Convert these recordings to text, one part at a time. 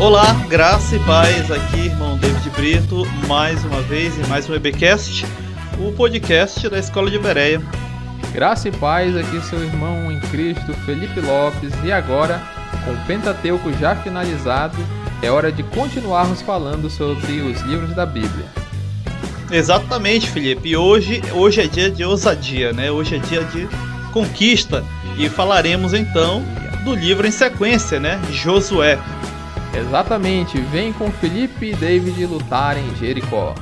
Olá, graça e paz aqui, irmão David Brito, mais uma vez em mais um EBcast, o podcast da Escola de Bereia. Graça e paz aqui, seu irmão em Cristo, Felipe Lopes, e agora, com o Pentateuco já finalizado, é hora de continuarmos falando sobre os livros da Bíblia. Exatamente, Felipe. E hoje, hoje é dia de ousadia, né? Hoje é dia de conquista e falaremos então do livro em sequência, né? Josué. Exatamente, vem com Felipe e David lutar em Jericó.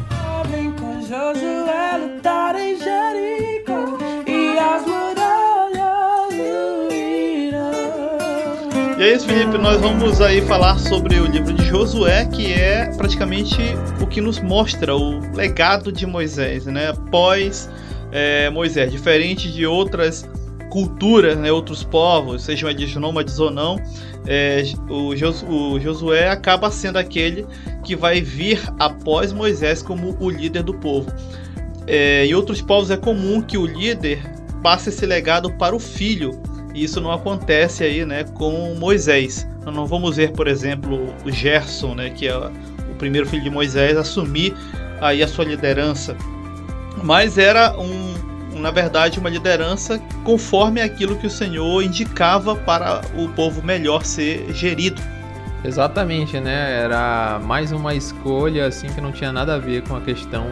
Vem com Josué lutar em Jericó e as muralhas. E é isso, Felipe. Nós vamos aí falar sobre o livro de Josué, que é praticamente o que nos mostra o legado de Moisés, né? Após é, Moisés, diferente de outras culturas, né, outros povos, sejam eles nômades ou não, é, o, Jos, o Josué acaba sendo aquele que vai vir após Moisés como o líder do povo. É, em outros povos é comum que o líder passe esse legado para o filho, e isso não acontece aí, né, com Moisés. Nós não vamos ver, por exemplo, o Gerson, né, que é o primeiro filho de Moisés, assumir aí a sua liderança. Mas era um, na verdade, uma liderança conforme aquilo que o Senhor indicava para o povo melhor ser gerido. Exatamente, né? Era mais uma escolha assim que não tinha nada a ver com a questão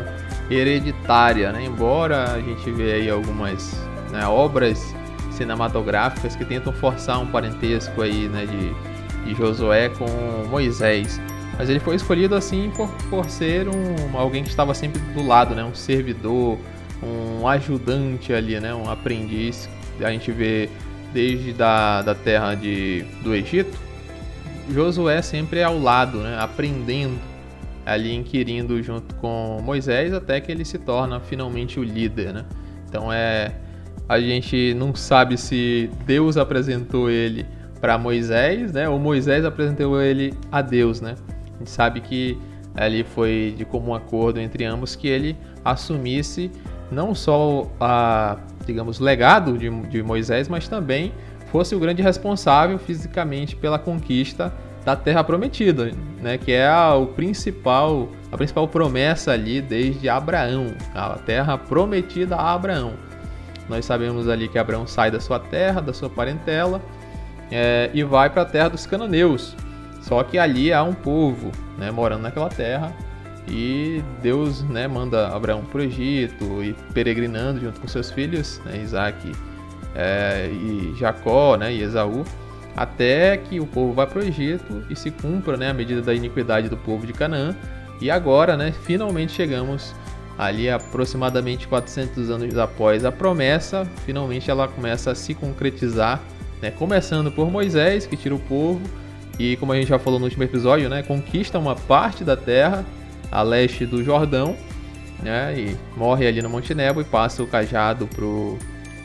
hereditária, né? Embora a gente vê aí algumas né, obras cinematográficas que tentam forçar um parentesco aí, né, de, de Josué com Moisés. Mas ele foi escolhido assim por, por ser um, alguém que estava sempre do lado, né? Um servidor, um ajudante ali, né? Um aprendiz. A gente vê desde da, da terra de, do Egito, Josué sempre ao lado, né? Aprendendo ali, inquirindo junto com Moisés até que ele se torna finalmente o líder, né? Então é a gente não sabe se Deus apresentou ele para Moisés, né? Ou Moisés apresentou ele a Deus, né? A gente sabe que ali foi de comum acordo entre ambos que ele assumisse não só a, digamos, legado de, de Moisés, mas também fosse o grande responsável fisicamente pela conquista da Terra Prometida, né? Que é a, o principal, a principal promessa ali desde Abraão, a Terra Prometida a Abraão. Nós sabemos ali que Abraão sai da sua terra, da sua parentela, é, e vai para a terra dos cananeus. Só que ali há um povo, né, morando naquela terra, e Deus né, manda Abraão para o Egito e peregrinando junto com seus filhos, né, Isaac é, e Jacó né, e Esaú, até que o povo vá para o Egito e se cumpra né, a medida da iniquidade do povo de Canaã. E agora, né, finalmente chegamos ali aproximadamente 400 anos após a promessa, finalmente ela começa a se concretizar, né, começando por Moisés, que tira o povo, e como a gente já falou no último episódio, né, conquista uma parte da terra a leste do Jordão, né? E morre ali no Monte Nebo e passa o cajado pro,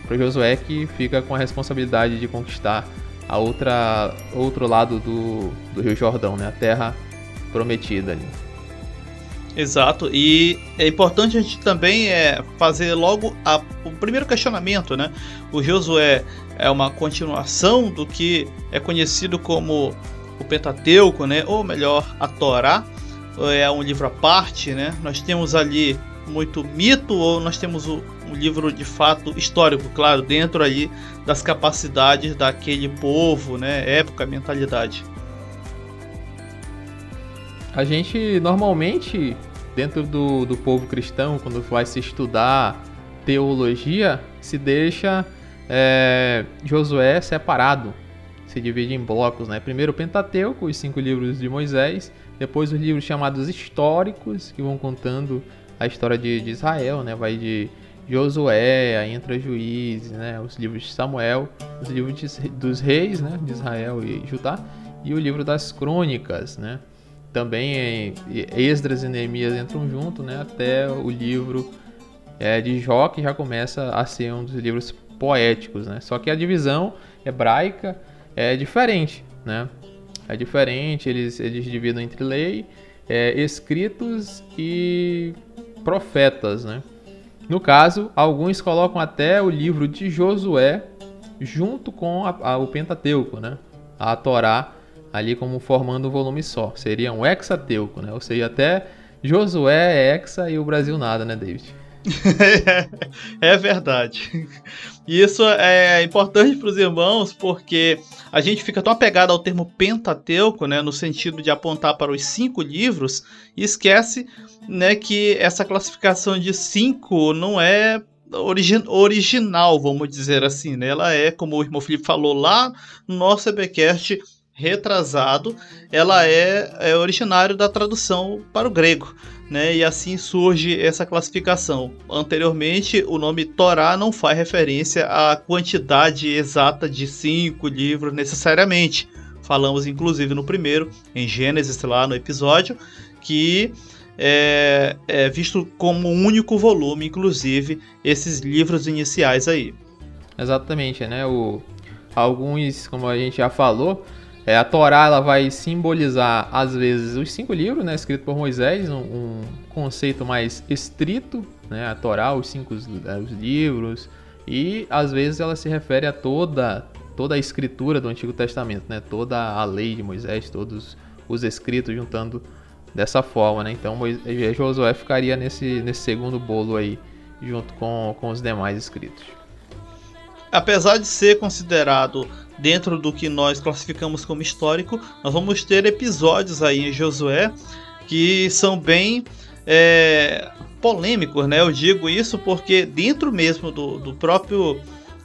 pro Josué que fica com a responsabilidade de conquistar a outra outro lado do, do Rio Jordão, né? A terra prometida ali. Exato, e é importante a gente também é, fazer logo a, o primeiro questionamento, né? O Josué é uma continuação do que é conhecido como o Pentateuco, né? Ou melhor, a Torá, é um livro à parte, né? Nós temos ali muito mito ou nós temos um livro de fato histórico, claro, dentro ali das capacidades daquele povo, né? Época, mentalidade. A gente normalmente dentro do, do povo cristão, quando vai se estudar teologia, se deixa é, Josué separado, se divide em blocos, né? Primeiro o Pentateuco, os cinco livros de Moisés, depois os livros chamados históricos, que vão contando a história de, de Israel, né? Vai de Josué, aí entra Juízes, né? Os livros de Samuel, os livros de, dos reis, né? De Israel e Judá, e o livro das crônicas, né? Também Esdras e Neemias entram junto, né? Até o livro é, de Jó, que já começa a ser um dos livros poéticos, né? Só que a divisão hebraica é diferente, né? É diferente, eles, eles dividem entre lei, é, escritos e profetas, né? No caso, alguns colocam até o livro de Josué junto com a, a, o Pentateuco, né? A Torá ali como formando um volume só. Seria um hexateuco, né? Ou seja, até Josué é hexa e o Brasil nada, né, David? é verdade. E isso é importante para os irmãos porque a gente fica tão apegado ao termo Pentateuco, né, no sentido de apontar para os cinco livros, e esquece né, que essa classificação de cinco não é origi original, vamos dizer assim. Né? Ela é, como o irmão Felipe falou lá no nosso EBcast retrasado, ela é, é originário da tradução para o grego né? E assim surge essa classificação. Anteriormente, o nome Torá não faz referência à quantidade exata de cinco livros necessariamente. Falamos inclusive no primeiro, em Gênesis, lá no episódio, que é, é visto como um único volume, inclusive esses livros iniciais aí. Exatamente, né? O, alguns, como a gente já falou, é, a Torá ela vai simbolizar, às vezes, os cinco livros, né, escritos por Moisés, um, um conceito mais estrito, né, a Torá, os cinco é, os livros, e às vezes ela se refere a toda, toda a escritura do Antigo Testamento, né, toda a lei de Moisés, todos os escritos juntando dessa forma. Né, então Josué ficaria nesse, nesse segundo bolo aí, junto com, com os demais escritos. Apesar de ser considerado dentro do que nós classificamos como histórico, nós vamos ter episódios aí em Josué que são bem é, polêmicos, né? Eu digo isso porque dentro mesmo do, do próprio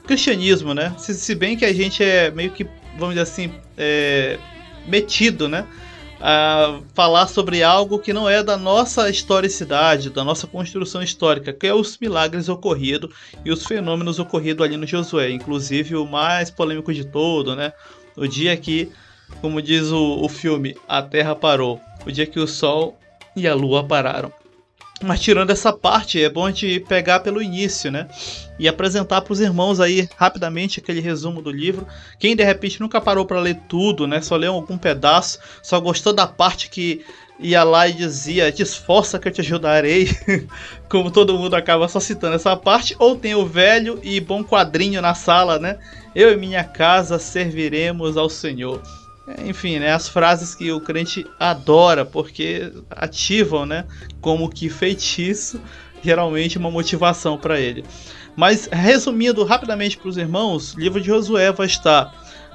cristianismo, né? Se, se, bem que a gente é meio que, vamos dizer assim, é, metido, né? A falar sobre algo que não é da nossa historicidade, da nossa construção histórica, que é os milagres ocorridos e os fenômenos ocorridos ali no Josué, inclusive o mais polêmico de todo, né? O dia que, como diz o, o filme, a Terra parou, o dia que o Sol e a Lua pararam. Mas tirando essa parte, é bom a gente pegar pelo início, né? E apresentar para os irmãos aí rapidamente aquele resumo do livro. Quem de repente nunca parou para ler tudo, né? Só leu algum pedaço, só gostou da parte que ia lá e dizia: Te esforça que eu te ajudarei. Como todo mundo acaba só citando essa parte. Ou tem o velho e bom quadrinho na sala, né? Eu e minha casa serviremos ao Senhor. Enfim, né, as frases que o crente adora, porque ativam, né, como que feitiço, geralmente uma motivação para ele. Mas resumindo rapidamente para os irmãos, o livro de Josué vai estar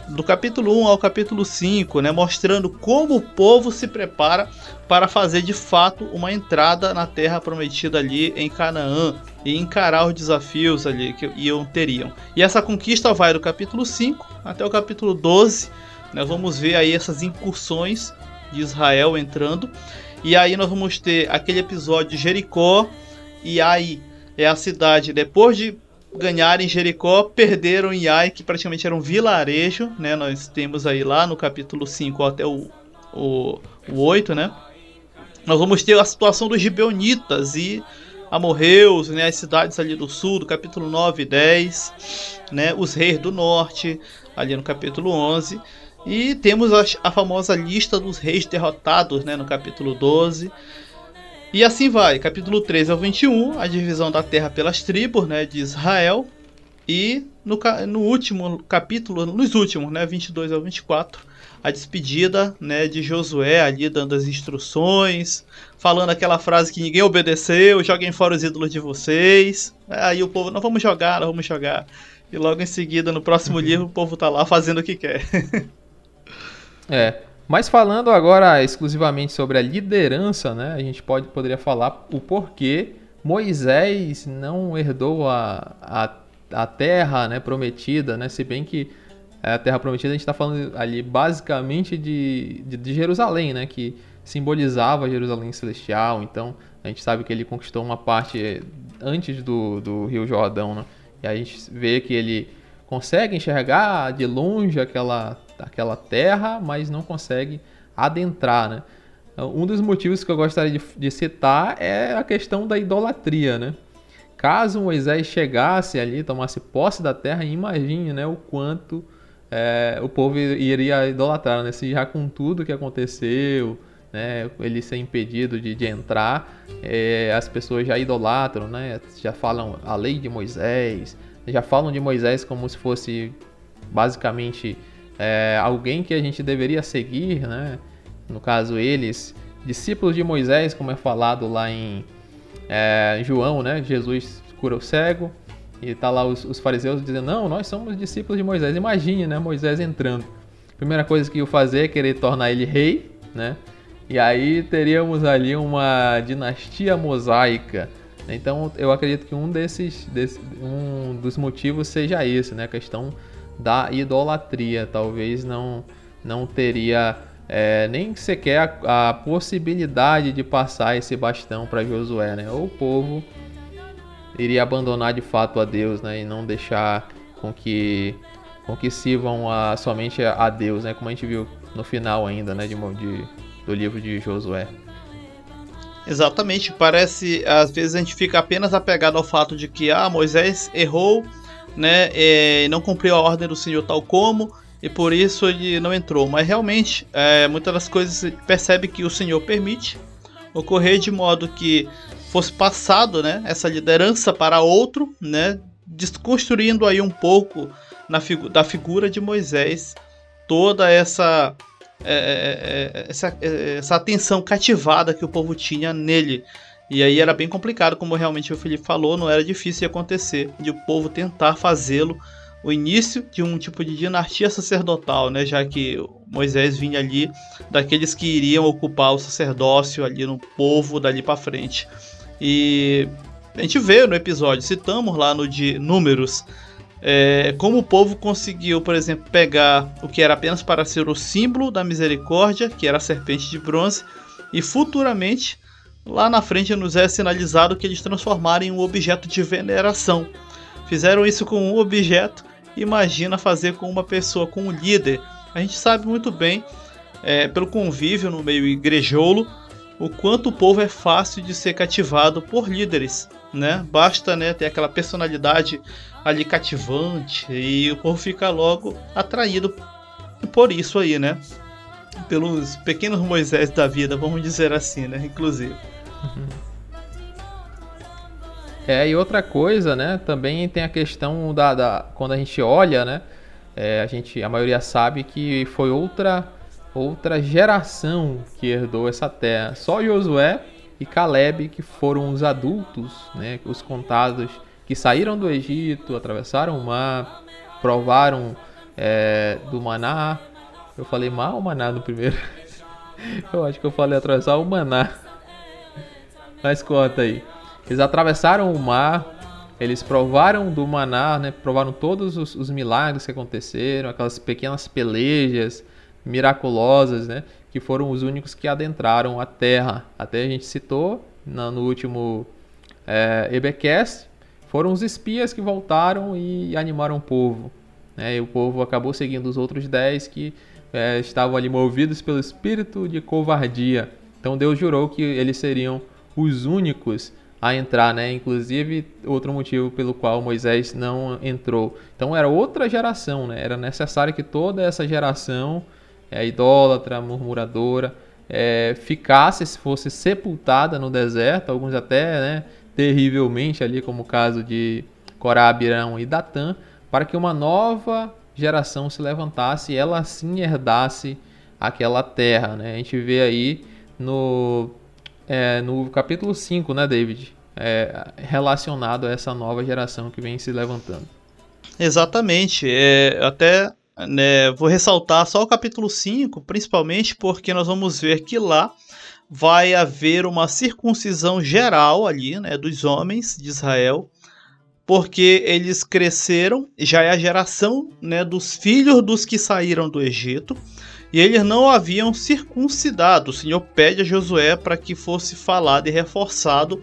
do capítulo 1 ao capítulo 5, né, mostrando como o povo se prepara para fazer de fato uma entrada na terra prometida ali em Canaã e encarar os desafios ali que iam teriam. E essa conquista vai do capítulo 5 até o capítulo 12 nós vamos ver aí essas incursões de Israel entrando. E aí nós vamos ter aquele episódio de Jericó. E aí é a cidade, depois de ganharem Jericó, perderam em Ai, que praticamente era um vilarejo. Né? Nós temos aí lá no capítulo 5 até o, o, o 8, né? Nós vamos ter a situação dos gibeonitas e amorreus, né, as cidades ali do sul, do capítulo 9 e 10, né, os reis do norte, ali no capítulo 11. E temos a, a famosa lista dos reis derrotados, né, no capítulo 12. E assim vai, capítulo 13 ao 21, a divisão da terra pelas tribos, né, de Israel. E no, no último capítulo, nos últimos, né, 22 ao 24, a despedida, né, de Josué ali dando as instruções, falando aquela frase que ninguém obedeceu, joguem fora os ídolos de vocês. Aí o povo, não vamos jogar, não vamos jogar. E logo em seguida, no próximo livro, o povo tá lá fazendo o que quer. É. Mas falando agora exclusivamente sobre a liderança, né? A gente pode, poderia falar o porquê Moisés não herdou a, a, a terra né, prometida, né? Se bem que a terra prometida a gente está falando ali basicamente de, de, de, Jerusalém, né? Que simbolizava Jerusalém celestial. Então a gente sabe que ele conquistou uma parte antes do, do Rio Jordão, né? E a gente vê que ele consegue enxergar de longe aquela aquela terra, mas não consegue adentrar, né? Um dos motivos que eu gostaria de, de citar é a questão da idolatria, né? Caso Moisés chegasse ali, tomasse posse da terra, imagine né, o quanto é, o povo iria idolatrar, né? Se já com tudo que aconteceu, né, ele ser impedido de, de entrar, é, as pessoas já idolatram, né? Já falam a lei de Moisés, já falam de Moisés como se fosse basicamente é, alguém que a gente deveria seguir, né? No caso, eles, discípulos de Moisés, como é falado lá em é, João, né? Jesus cura o cego e tá lá os, os, fariseus dizendo: Não, nós somos discípulos de Moisés. Imagine, né? Moisés entrando. Primeira coisa que ia fazer é querer tornar ele rei, né? E aí teríamos ali uma dinastia mosaica. Então eu acredito que um desses, desse, um dos motivos seja esse, né? A questão da idolatria. Talvez não, não teria é, nem sequer a, a, possibilidade de passar esse bastão para Josué, né? Ou o povo iria abandonar de fato a Deus, né? E não deixar com que com que sirvam a, somente a Deus, né? Como a gente viu no final ainda, né? De, de, do livro de Josué. Exatamente, parece às vezes a gente fica apenas apegado ao fato de que ah, Moisés errou, né? E não cumpriu a ordem do Senhor tal como e por isso ele não entrou. Mas realmente, é, muitas das coisas percebe que o Senhor permite ocorrer de modo que fosse passado, né, essa liderança para outro, né, desconstruindo aí um pouco na figu da figura de Moisés toda essa é, é, é essa, é, essa atenção cativada que o povo tinha nele. E aí era bem complicado, como realmente o Felipe falou, não era difícil de acontecer, de o povo tentar fazê-lo o início de um tipo de dinastia sacerdotal, né, já que Moisés vinha ali daqueles que iriam ocupar o sacerdócio ali no povo dali para frente. E a gente vê no episódio, citamos lá no de Números, é, como o povo conseguiu, por exemplo, pegar o que era apenas para ser o símbolo da misericórdia, que era a serpente de bronze, e futuramente, lá na frente, nos é sinalizado que eles transformaram em um objeto de veneração. Fizeram isso com um objeto imagina fazer com uma pessoa, com um líder. A gente sabe muito bem, é, pelo convívio no meio igrejolo, o quanto o povo é fácil de ser cativado por líderes, né? Basta né, ter aquela personalidade ali cativante e o povo fica logo atraído por isso aí, né? Pelos pequenos Moisés da vida, vamos dizer assim, né? Inclusive. É, e outra coisa, né? Também tem a questão da, da quando a gente olha, né? É, a gente, a maioria sabe que foi outra outra geração que herdou essa terra. Só Josué e Caleb que foram os adultos, né? Os contados que saíram do Egito, atravessaram o mar, provaram é, do maná. Eu falei mal o maná no primeiro. eu acho que eu falei atravessar o maná. Mas conta aí. Eles atravessaram o mar, eles provaram do maná, né? Provaram todos os, os milagres que aconteceram, aquelas pequenas pelejas miraculosas, né? Que foram os únicos que adentraram a terra. Até a gente citou no, no último é, foram os espias que voltaram e animaram o povo. Né? E o povo acabou seguindo os outros dez que é, estavam ali movidos pelo espírito de covardia. Então Deus jurou que eles seriam os únicos a entrar, né? Inclusive, outro motivo pelo qual Moisés não entrou. Então, era outra geração, né? Era necessário que toda essa geração, é, idólatra, murmuradora, é, ficasse, se fosse sepultada no deserto, alguns até, né? Terrivelmente ali, como o caso de Corá, Abirão e Datã, para que uma nova geração se levantasse e ela assim herdasse aquela terra, né? A gente vê aí no é, no capítulo 5, né, David? É, relacionado a essa nova geração que vem se levantando. Exatamente. É, até né, vou ressaltar só o capítulo 5, principalmente porque nós vamos ver que lá vai haver uma circuncisão geral ali, né, dos homens de Israel, porque eles cresceram, já é a geração, né, dos filhos dos que saíram do Egito e eles não haviam circuncidado. O Senhor pede a Josué para que fosse falado e reforçado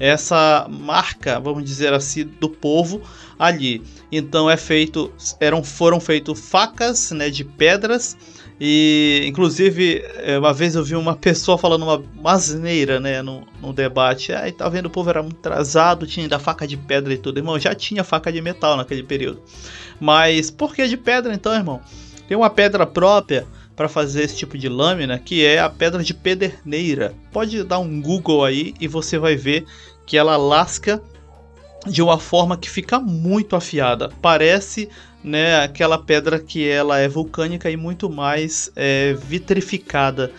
essa marca, vamos dizer assim, do povo ali. Então é feito, eram, foram feitos facas, né, de pedras e inclusive é, uma vez eu vi uma pessoa falando uma asneira, né, no, no debate. Aí tá vendo o povo era muito atrasado, tinha ainda faca de pedra e tudo, irmão. Já tinha faca de metal naquele período. Mas por que de pedra então, irmão? Tem uma pedra própria para fazer esse tipo de lâmina, que é a pedra de pederneira. Pode dar um Google aí e você vai ver que ela lasca de uma forma que fica muito afiada. Parece né, aquela pedra que ela é vulcânica e muito mais é, vitrificada.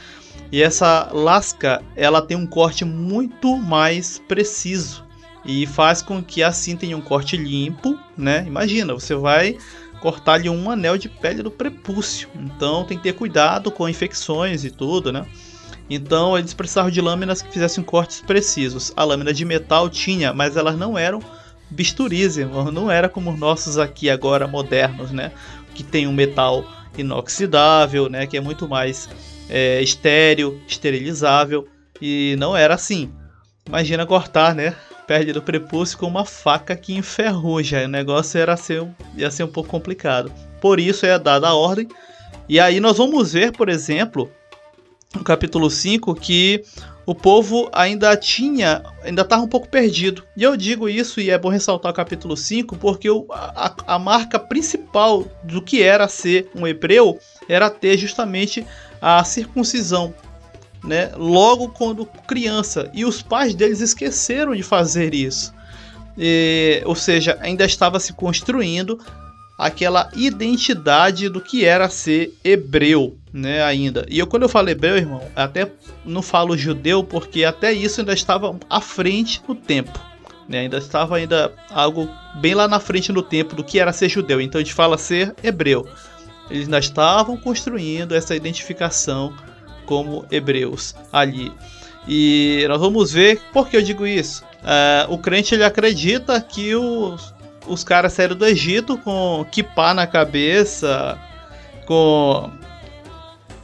E essa lasca ela tem um corte muito mais preciso e faz com que assim tenha um corte limpo, né? Imagina, você vai cortar ali um anel de pele do prepúcio. Então tem que ter cuidado com infecções e tudo, né? Então eles precisavam de lâminas que fizessem cortes precisos. A lâmina de metal tinha, mas elas não eram bisturis. Não era como os nossos aqui agora modernos, né? Que tem um metal inoxidável, né? Que é muito mais é, estéreo, esterilizável. E não era assim. Imagina cortar, né? Perde do prepúcio com uma faca que enferruja. O negócio era ser, ia ser um pouco complicado. Por isso é dada a ordem. E aí nós vamos ver, por exemplo, no capítulo 5, que o povo ainda tinha, ainda estava um pouco perdido. E eu digo isso, e é bom ressaltar o capítulo 5, porque o, a, a marca principal do que era ser um hebreu era ter justamente a circuncisão. Né? Logo quando criança. E os pais deles esqueceram de fazer isso. E, ou seja, ainda estava se construindo aquela identidade do que era ser hebreu, né, ainda. E eu quando eu falo hebreu, irmão, até não falo judeu porque até isso ainda estava à frente no tempo, né? Ainda estava ainda algo bem lá na frente no tempo do que era ser judeu. Então a gente fala ser hebreu. Eles ainda estavam construindo essa identificação como hebreus ali. E nós vamos ver por que eu digo isso. Uh, o crente ele acredita que os, os caras saíram do Egito com kipá na cabeça, com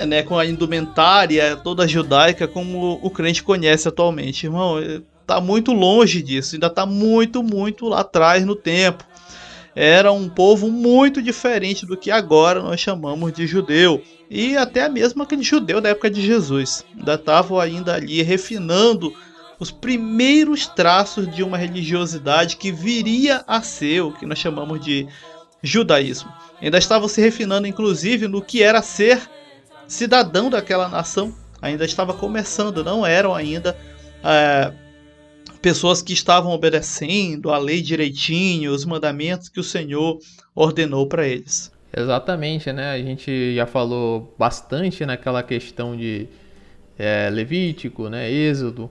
né, com a indumentária toda judaica como o crente conhece atualmente. Irmão, tá muito longe disso, ainda tá muito, muito lá atrás no tempo. Era um povo muito diferente do que agora nós chamamos de judeu. E até mesmo aquele judeu da época de Jesus. Ainda estavam ainda ali refinando os primeiros traços de uma religiosidade que viria a ser o que nós chamamos de judaísmo. Ainda estavam se refinando, inclusive, no que era ser cidadão daquela nação. Ainda estava começando, não eram ainda é, pessoas que estavam obedecendo a lei direitinho, os mandamentos que o Senhor ordenou para eles. Exatamente, né? A gente já falou bastante naquela questão de é, Levítico, né? Êxodo,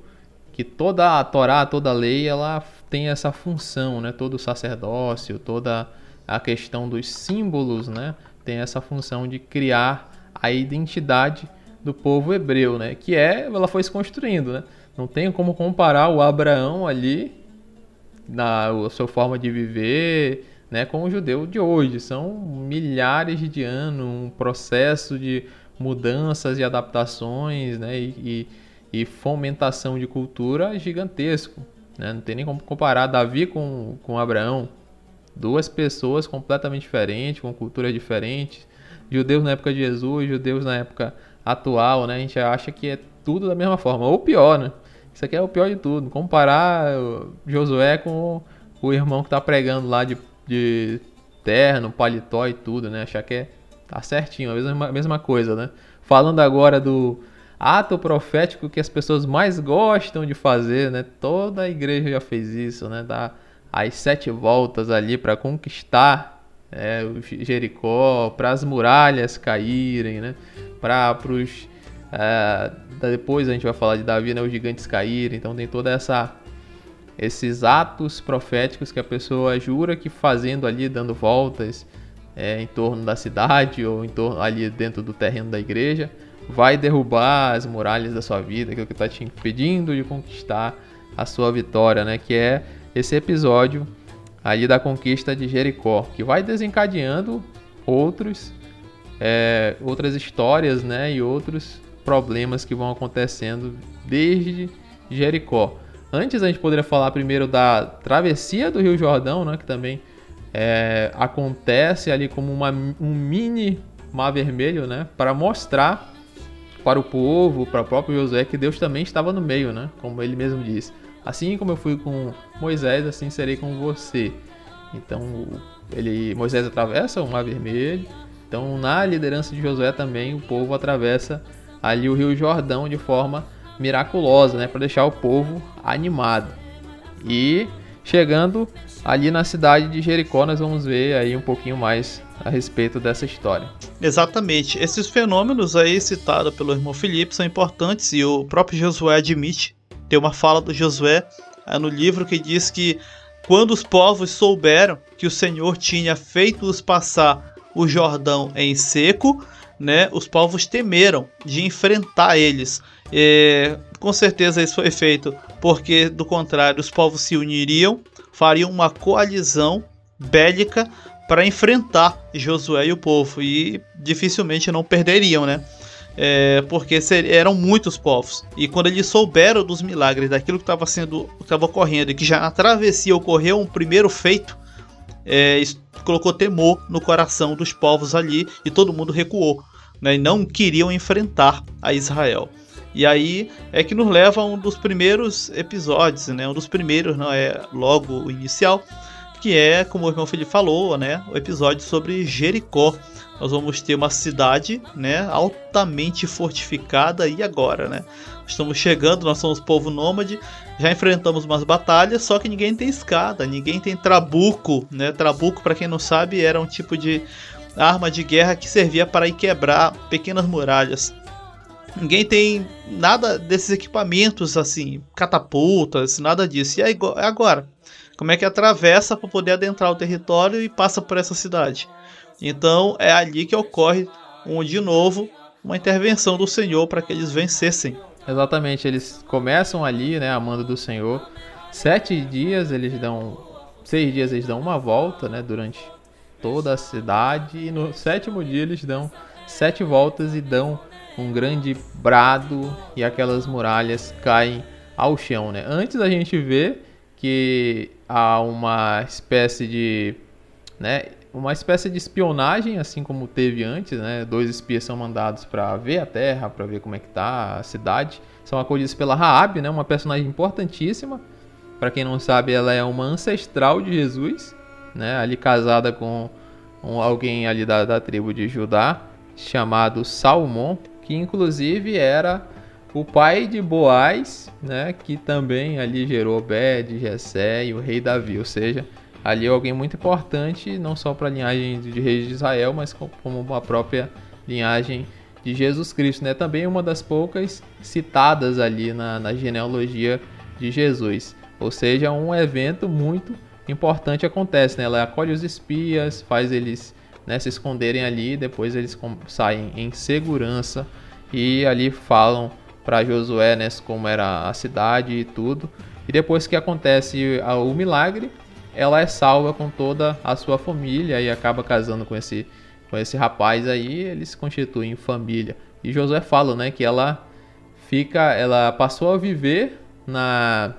que toda a Torá, toda a lei, ela tem essa função, né? Todo o sacerdócio, toda a questão dos símbolos, né? Tem essa função de criar a identidade do povo hebreu, né? Que é, ela foi se construindo, né? Não tem como comparar o Abraão ali na sua forma de viver, né, com o judeu de hoje. São milhares de anos, um processo de mudanças e adaptações, né, e, e, e fomentação de cultura gigantesco. Né? Não tem nem como comparar Davi com, com Abraão. Duas pessoas completamente diferentes, com culturas diferentes. Judeus na época de Jesus, judeus na época atual, né? A gente acha que é tudo da mesma forma, ou pior, né? Isso aqui é o pior de tudo. Comparar Josué com o irmão que tá pregando lá de, de terno, paletó e tudo, né? Achar que é, tá certinho, a mesma, a mesma coisa, né? Falando agora do ato profético que as pessoas mais gostam de fazer, né? Toda a igreja já fez isso, né? Dá as sete voltas ali para conquistar é, Jericó, para as muralhas caírem, né? Para os é, depois a gente vai falar de Davi, né? Os gigantes caírem. Então tem toda essa esses atos proféticos que a pessoa jura que fazendo ali, dando voltas é, em torno da cidade ou em torno ali dentro do terreno da igreja, vai derrubar as muralhas da sua vida, aquilo que está te impedindo de conquistar a sua vitória, né? Que é esse episódio ali da conquista de Jericó, que vai desencadeando outros, é, outras histórias, né? E outros problemas que vão acontecendo desde Jericó. Antes a gente poderia falar primeiro da travessia do Rio Jordão, né, que também é, acontece ali como uma, um mini mar vermelho, né, para mostrar para o povo, para o próprio Josué, que Deus também estava no meio, né, como ele mesmo diz. Assim como eu fui com Moisés, assim serei com você. Então ele, Moisés atravessa o mar vermelho. Então na liderança de Josué também o povo atravessa ali o Rio Jordão de forma miraculosa, né, para deixar o povo animado. E chegando ali na cidade de Jericó, nós vamos ver aí um pouquinho mais a respeito dessa história. Exatamente. Esses fenômenos aí citados pelo irmão Felipe são importantes e o próprio Josué admite. Tem uma fala do Josué é, no livro que diz que quando os povos souberam que o Senhor tinha feito-os passar o Jordão em seco, né, os povos temeram de enfrentar eles. É, com certeza isso foi feito porque, do contrário, os povos se uniriam, fariam uma coalizão bélica para enfrentar Josué e o povo e dificilmente não perderiam, né? É, porque eram muitos povos. E quando eles souberam dos milagres daquilo que estava sendo estava ocorrendo e que já na travessia ocorreu um primeiro feito é, colocou temor no coração dos povos ali e todo mundo recuou né, e não queriam enfrentar a Israel e aí é que nos leva a um dos primeiros episódios né um dos primeiros não é logo o inicial que é, como o irmão Felipe falou, né, o episódio sobre Jericó. Nós vamos ter uma cidade, né, altamente fortificada e agora, né? Estamos chegando, nós somos povo nômade, já enfrentamos umas batalhas, só que ninguém tem escada, ninguém tem trabuco, né? Trabuco, para quem não sabe, era um tipo de arma de guerra que servia para ir quebrar pequenas muralhas. Ninguém tem nada desses equipamentos assim, catapultas, nada disso. E aí, agora? como é que atravessa para poder adentrar o território e passa por essa cidade. Então é ali que ocorre um de novo uma intervenção do Senhor para que eles vencessem. Exatamente, eles começam ali, né, a mando do Senhor. Sete dias eles dão, seis dias eles dão uma volta, né, durante toda a cidade e no sétimo dia eles dão sete voltas e dão um grande brado e aquelas muralhas caem ao chão, né? Antes a gente vê que há uma espécie de, né, uma espécie de espionagem, assim como teve antes, né? Dois espias são mandados para ver a Terra, para ver como é que tá a cidade. São acolhidos pela Raab, né? Uma personagem importantíssima. Para quem não sabe, ela é uma ancestral de Jesus, né? Ali casada com um, alguém ali da, da tribo de Judá, chamado Salmão, que inclusive era o pai de Boaz, né, que também ali gerou Obed, Jessé e o rei Davi, ou seja, ali é alguém muito importante, não só para a linhagem de reis de Israel, mas como a própria linhagem de Jesus Cristo, né? Também uma das poucas citadas ali na, na genealogia de Jesus. Ou seja, um evento muito importante acontece, né? Ela acolhe os espias, faz eles né, se esconderem ali, depois eles saem em segurança e ali falam para Josué, né, como era a cidade e tudo. E depois que acontece o milagre, ela é salva com toda a sua família e acaba casando com esse com esse rapaz aí, eles constituem família. E Josué fala, né, que ela fica, ela passou a viver na,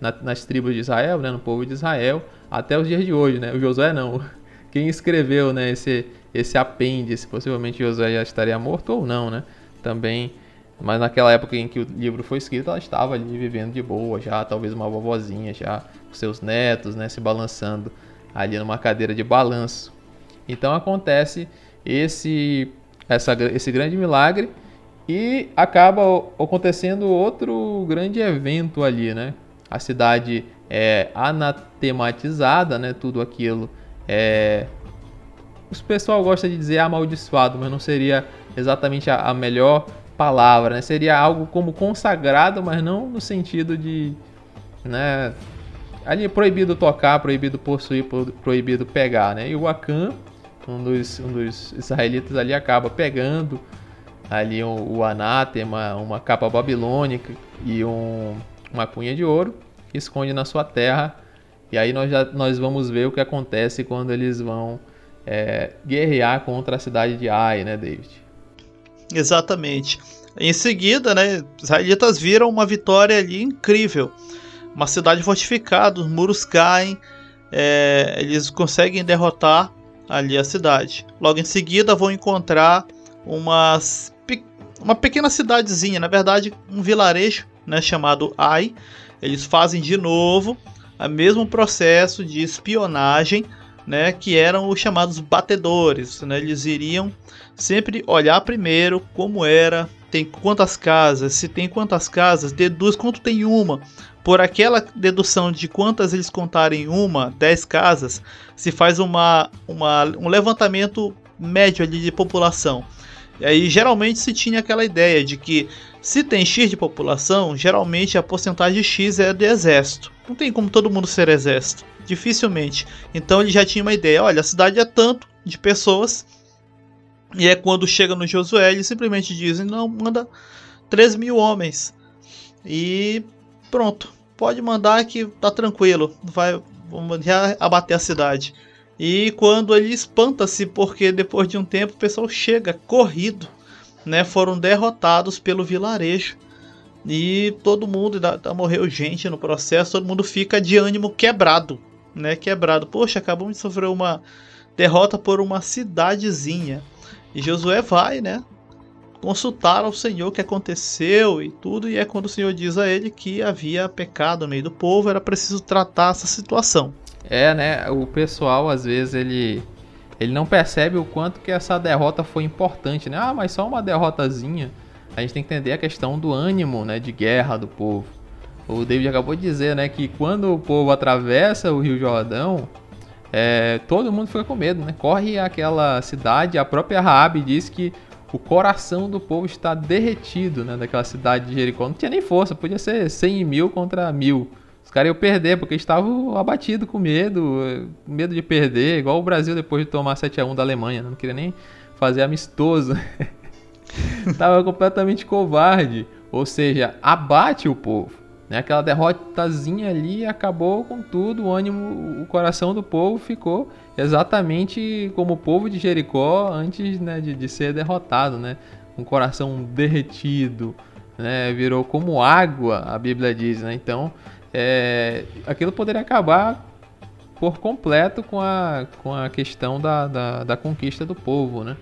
na, nas tribos de Israel, né, no povo de Israel, até os dias de hoje, né? O Josué não. Quem escreveu, né, esse esse apêndice, possivelmente Josué já estaria morto ou não, né? Também mas naquela época em que o livro foi escrito, ela estava ali vivendo de boa, já talvez uma vovozinha, já com seus netos, né, se balançando ali numa cadeira de balanço. Então acontece esse essa, esse grande milagre e acaba acontecendo outro grande evento ali, né? A cidade é anatematizada, né? Tudo aquilo é o pessoal gosta de dizer amaldiçoado, mas não seria exatamente a, a melhor palavra, né? Seria algo como consagrado, mas não no sentido de, né? Ali é proibido tocar, proibido possuir, proibido pegar, né? E o Akan, um dos, um dos israelitas ali acaba pegando ali o, o anátema, uma capa babilônica e um, uma cunha de ouro, esconde na sua terra. E aí nós, já, nós vamos ver o que acontece quando eles vão é, guerrear contra a cidade de Ai, né, David? Exatamente. Em seguida, né, os israelitas viram uma vitória ali incrível. Uma cidade fortificada, os muros caem, é, eles conseguem derrotar ali a cidade. Logo em seguida vão encontrar uma, uma pequena cidadezinha, na verdade um vilarejo né, chamado Ai. Eles fazem de novo o mesmo processo de espionagem né, que eram os chamados batedores. Né, eles iriam sempre olhar primeiro como era, tem quantas casas, se tem quantas casas, deduz quanto tem uma, por aquela dedução de quantas eles contarem uma, dez casas, se faz uma, uma, um levantamento médio ali de população. E aí geralmente se tinha aquela ideia de que se tem X de população, geralmente a porcentagem X é de exército. Não tem como todo mundo ser exército. Dificilmente. Então ele já tinha uma ideia. Olha, a cidade é tanto de pessoas. E é quando chega no Josué, eles simplesmente dizem, não, manda 3 mil homens. E pronto. Pode mandar que tá tranquilo. Vai, vamos já abater a cidade. E quando ele espanta-se, porque depois de um tempo o pessoal chega corrido, né? Foram derrotados pelo vilarejo. E todo mundo, morreu gente no processo, todo mundo fica de ânimo quebrado, né? Quebrado. Poxa, acabamos de sofrer uma derrota por uma cidadezinha. E Josué vai, né? Consultar ao Senhor o que aconteceu e tudo, e é quando o Senhor diz a ele que havia pecado no meio do povo, era preciso tratar essa situação. É, né? O pessoal às vezes ele ele não percebe o quanto que essa derrota foi importante, né? Ah, mas só uma derrotazinha. A gente tem que entender a questão do ânimo, né, de guerra do povo. O David acabou de dizer, né, que quando o povo atravessa o Rio Jordão, é, todo mundo fica com medo, né? Corre aquela cidade, a própria Raabe diz que o coração do povo está derretido, né, daquela cidade de Jericó. Não tinha nem força, podia ser 100 mil contra mil. Os caras iam perder, porque estavam abatidos com medo, medo de perder, igual o Brasil depois de tomar 7 a 1 da Alemanha, né? não queria nem fazer amistoso. Tava completamente covarde, ou seja, abate o povo. Né? Aquela derrotazinha ali acabou com tudo, o ânimo, o coração do povo ficou exatamente como o povo de Jericó antes né, de, de ser derrotado, né? Um coração derretido, né? Virou como água, a Bíblia diz, né? Então, é, aquilo poderia acabar por completo com a, com a questão da, da, da conquista do povo, né?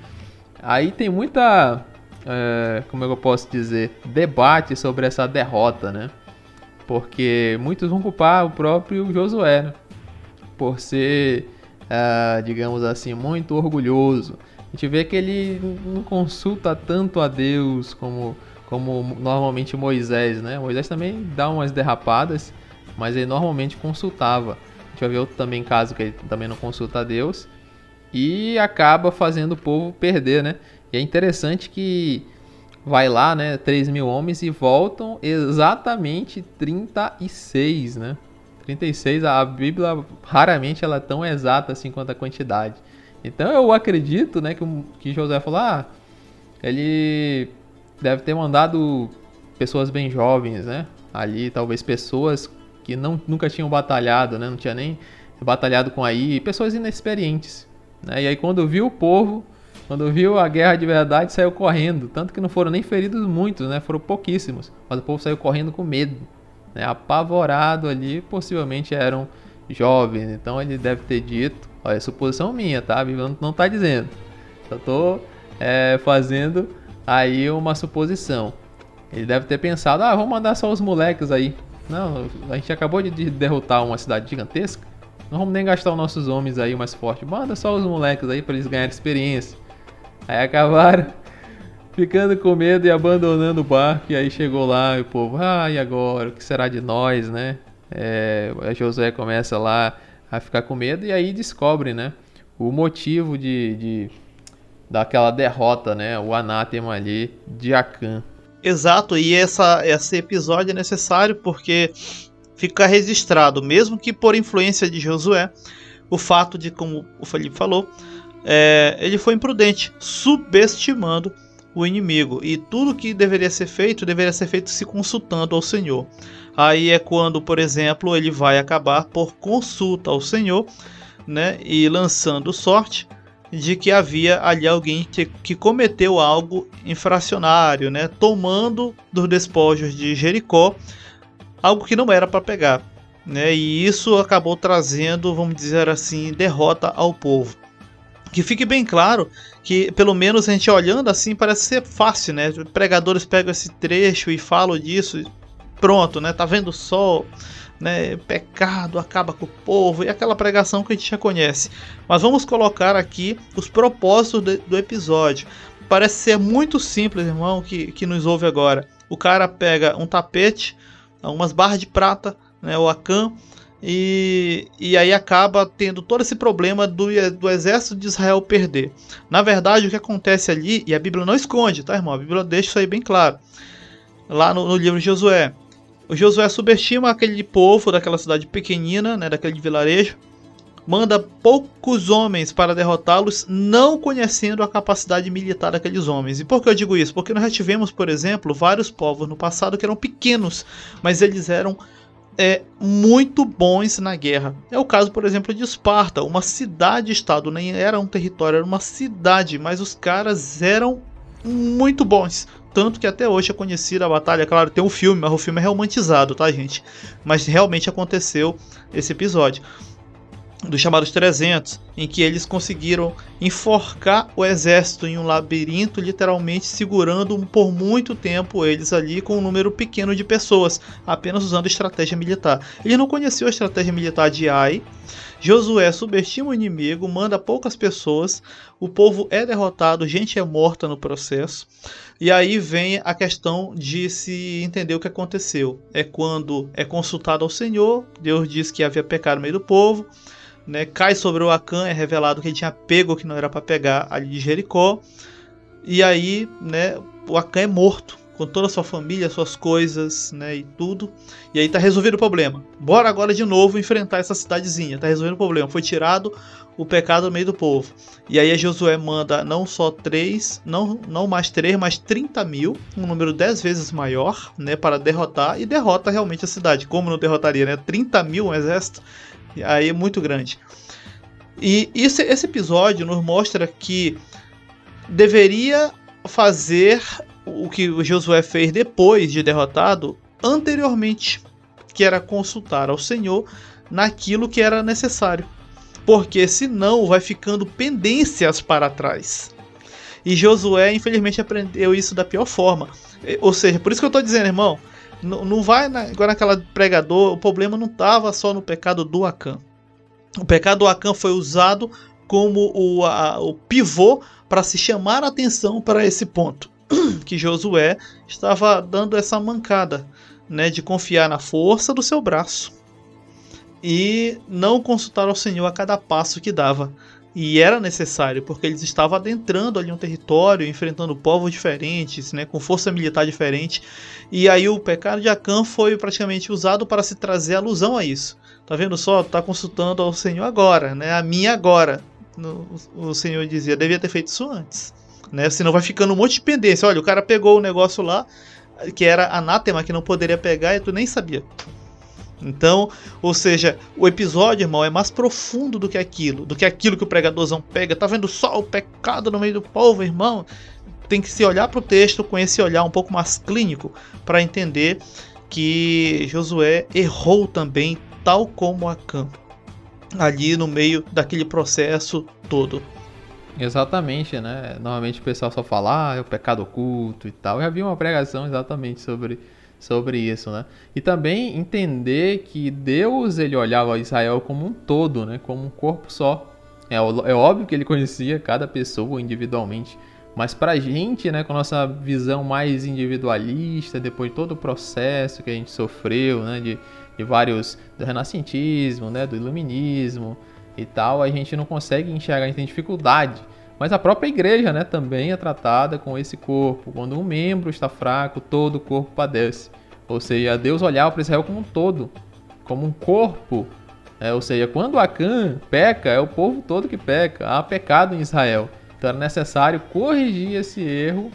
Aí tem muita, é, como eu posso dizer, debate sobre essa derrota, né? Porque muitos vão culpar o próprio Josué, né? Por ser, é, digamos assim, muito orgulhoso. A gente vê que ele não consulta tanto a Deus como como normalmente Moisés, né? Moisés também dá umas derrapadas, mas ele normalmente consultava. A gente vai ver outro também caso que ele também não consulta a Deus e acaba fazendo o povo perder, né? E é interessante que vai lá, né? 3 mil homens e voltam exatamente 36, né? 36, a Bíblia raramente ela é tão exata assim quanto a quantidade. Então eu acredito, né, que, que José falou, ah, ele deve ter mandado pessoas bem jovens, né? Ali, talvez pessoas que não, nunca tinham batalhado, né? Não tinha nem batalhado com aí, pessoas inexperientes. Né? E aí quando viu o povo, quando viu a guerra de verdade, saiu correndo. Tanto que não foram nem feridos muitos, né? Foram pouquíssimos. Mas o povo saiu correndo com medo. Né? Apavorado ali, possivelmente eram jovens. Então ele deve ter dito, olha, é suposição minha, tá? A não está dizendo. Só estou é, fazendo aí uma suposição. Ele deve ter pensado, ah, vamos mandar só os moleques aí. Não, a gente acabou de derrotar uma cidade gigantesca. Não vamos nem gastar os nossos homens aí mais fortes. Manda só os moleques aí para eles ganharem experiência. Aí acabaram ficando com medo e abandonando o barco. E aí chegou lá e o povo, ah, e agora? O que será de nós, né? É, a Josué começa lá a ficar com medo e aí descobre, né? O motivo de, de daquela derrota, né? O anátema ali de Akan. Exato, e essa, esse episódio é necessário porque fica registrado, mesmo que por influência de Josué, o fato de, como o Felipe falou, é, ele foi imprudente, subestimando o inimigo. E tudo que deveria ser feito, deveria ser feito se consultando ao Senhor. Aí é quando, por exemplo, ele vai acabar por consulta ao Senhor, né, e lançando sorte de que havia ali alguém que, cometeu algo infracionário, né, tomando dos despojos de Jericó algo que não era para pegar, né, e isso acabou trazendo, vamos dizer assim, derrota ao povo. Que fique bem claro que, pelo menos a gente olhando assim, parece ser fácil, né? Pregadores pegam esse trecho e falam disso, pronto, né? Tá vendo o sol, né, pecado acaba com o povo e aquela pregação que a gente já conhece. Mas vamos colocar aqui os propósitos de, do episódio. Parece ser muito simples, irmão, que, que nos ouve agora. O cara pega um tapete, umas barras de prata, né, o Acã, e, e aí acaba tendo todo esse problema do, do exército de Israel perder. Na verdade, o que acontece ali, e a Bíblia não esconde, tá, irmão? A Bíblia deixa isso aí bem claro. Lá no, no livro de Josué. O Josué subestima aquele povo daquela cidade pequenina, né, daquele vilarejo, manda poucos homens para derrotá-los, não conhecendo a capacidade militar daqueles homens. E por que eu digo isso? Porque nós já tivemos, por exemplo, vários povos no passado que eram pequenos, mas eles eram é, muito bons na guerra. É o caso, por exemplo, de Esparta, uma cidade-estado, nem era um território, era uma cidade, mas os caras eram muito bons. Tanto que até hoje é conhecida a batalha. Claro, tem um filme, mas o filme é romantizado, tá, gente? Mas realmente aconteceu esse episódio dos chamados 300, em que eles conseguiram enforcar o exército em um labirinto, literalmente segurando por muito tempo eles ali com um número pequeno de pessoas, apenas usando estratégia militar. Ele não conheceu a estratégia militar de Ai. Josué subestima o inimigo, manda poucas pessoas, o povo é derrotado, gente é morta no processo. E aí vem a questão de se entender o que aconteceu. É quando é consultado ao Senhor, Deus diz que havia pecado no meio do povo né, cai sobre o Acã, é revelado que ele tinha pego que não era para pegar ali de Jericó. E aí, né, o Acã é morto com toda a sua família, suas coisas, né, e tudo. E aí tá resolvido o problema. Bora agora de novo enfrentar essa cidadezinha. Tá resolvendo o problema. Foi tirado o pecado no meio do povo. E aí Josué manda não só três, não, não mais três, mas 30 mil, um número dez vezes maior, né, para derrotar. E derrota realmente a cidade. Como não derrotaria, né? 30 mil um exército aí é muito grande. E esse, esse episódio nos mostra que deveria fazer o que o Josué fez depois de derrotado anteriormente, que era consultar ao Senhor naquilo que era necessário. Porque senão vai ficando pendências para trás. E Josué, infelizmente, aprendeu isso da pior forma. Ou seja, por isso que eu estou dizendo, irmão, não, vai na, igual naquela pregador, o problema não estava só no pecado do Acã. O pecado do Acã foi usado como o, a, o pivô para se chamar a atenção para esse ponto. Que Josué estava dando essa mancada né, de confiar na força do seu braço e não consultar ao Senhor a cada passo que dava. E era necessário, porque eles estavam adentrando ali um território, enfrentando povos diferentes, né, com força militar diferente. E aí o pecado de Acã foi praticamente usado para se trazer alusão a isso. Tá vendo só? Tá consultando ao Senhor agora, né? A minha agora. o Senhor dizia, devia ter feito isso antes. Né? Senão vai ficando um monte de pendência. Olha, o cara pegou o negócio lá, que era anátema, que não poderia pegar, e tu nem sabia. Então, ou seja, o episódio, irmão, é mais profundo do que aquilo, do que aquilo que o pregadorzão pega. Tá vendo só o pecado no meio do povo, irmão? Tem que se olhar para o texto com esse olhar um pouco mais clínico para entender que Josué errou também, tal como Acã, ali no meio daquele processo todo. Exatamente, né? Normalmente o pessoal só fala, ah, é o pecado oculto e tal. Eu já vi uma pregação exatamente sobre sobre isso, né? E também entender que Deus ele olhava Israel como um todo, né? Como um corpo só. É, é óbvio que ele conhecia cada pessoa individualmente, mas para a gente, né, com a nossa visão mais individualista, depois de todo o processo que a gente sofreu, né, de, de vários do renascentismo, né, do iluminismo e tal, a gente não consegue enxergar, a gente tem dificuldade. Mas a própria igreja, né, também é tratada com esse corpo. Quando um membro está fraco, todo o corpo padece. Ou seja, Deus olhava para Israel como um todo, como um corpo. É, ou seja, quando Acã peca, é o povo todo que peca. Há pecado em Israel. Então era necessário corrigir esse erro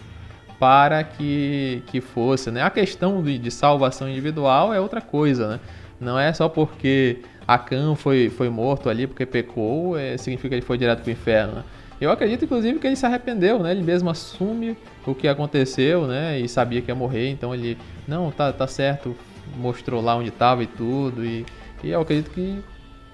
para que, que fosse. Né? A questão de, de salvação individual é outra coisa. Né? Não é só porque Acã foi, foi morto ali porque pecou, é, significa que ele foi direto para o inferno. Né? Eu acredito, inclusive, que ele se arrependeu, né? Ele mesmo assume o que aconteceu, né? E sabia que ia morrer, então ele, não, tá, tá certo, mostrou lá onde estava e tudo. E, e eu acredito que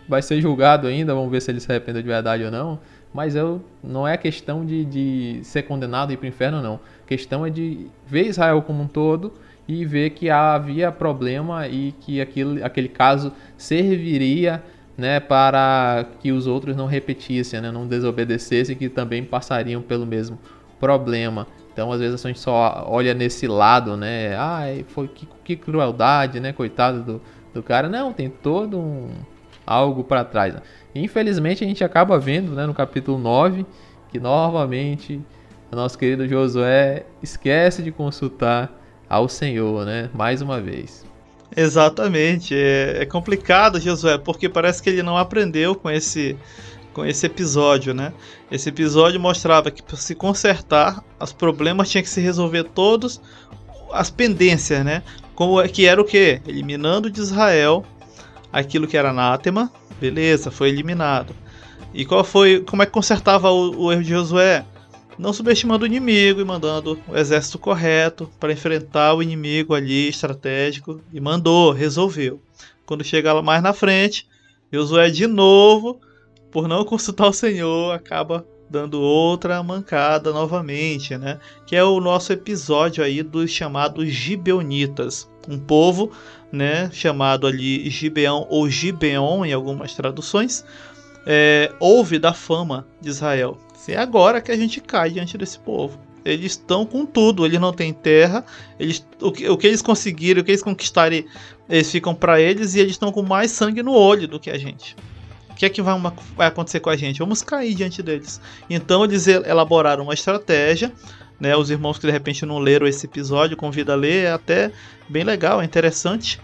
vai ser julgado ainda, vamos ver se ele se arrependeu de verdade ou não. Mas eu, não é questão de, de ser condenado e ir para o inferno, não. A questão é de ver Israel como um todo e ver que havia problema e que aquilo, aquele caso serviria né, para que os outros não repetissem, né, não desobedecessem, que também passariam pelo mesmo problema. Então às vezes a gente só olha nesse lado, né? Ah, foi que, que crueldade, né? Coitado do, do cara. Não, tem todo um algo para trás. Né? Infelizmente, a gente acaba vendo, né, no capítulo 9, que novamente o nosso querido Josué esquece de consultar ao Senhor, né? Mais uma vez. Exatamente. É, é complicado, Josué, porque parece que ele não aprendeu com esse com esse episódio, né? Esse episódio mostrava que para se consertar, os problemas tinham que se resolver todos as pendências, né? Como é, que era o que? Eliminando de Israel aquilo que era anátema, beleza, foi eliminado. E qual foi, como é que consertava o, o erro de Josué? Não subestimando o inimigo e mandando o exército correto para enfrentar o inimigo ali estratégico e mandou, resolveu. Quando chega lá mais na frente, Josué de novo por não consultar o Senhor, acaba dando outra mancada novamente, né? Que é o nosso episódio aí dos chamados Gibeonitas, um povo, né, chamado ali Gibeão ou Gibeon em algumas traduções, é, ouve da fama de Israel. É agora que a gente cai diante desse povo. Eles estão com tudo, eles não têm terra, eles, o, que, o que eles conseguiram, o que eles conquistarem, eles ficam para eles e eles estão com mais sangue no olho do que a gente que é que vai, uma, vai acontecer com a gente? Vamos cair diante deles. Então eles elaboraram uma estratégia. Né, os irmãos que de repente não leram esse episódio, convido a ler, é até bem legal, é interessante.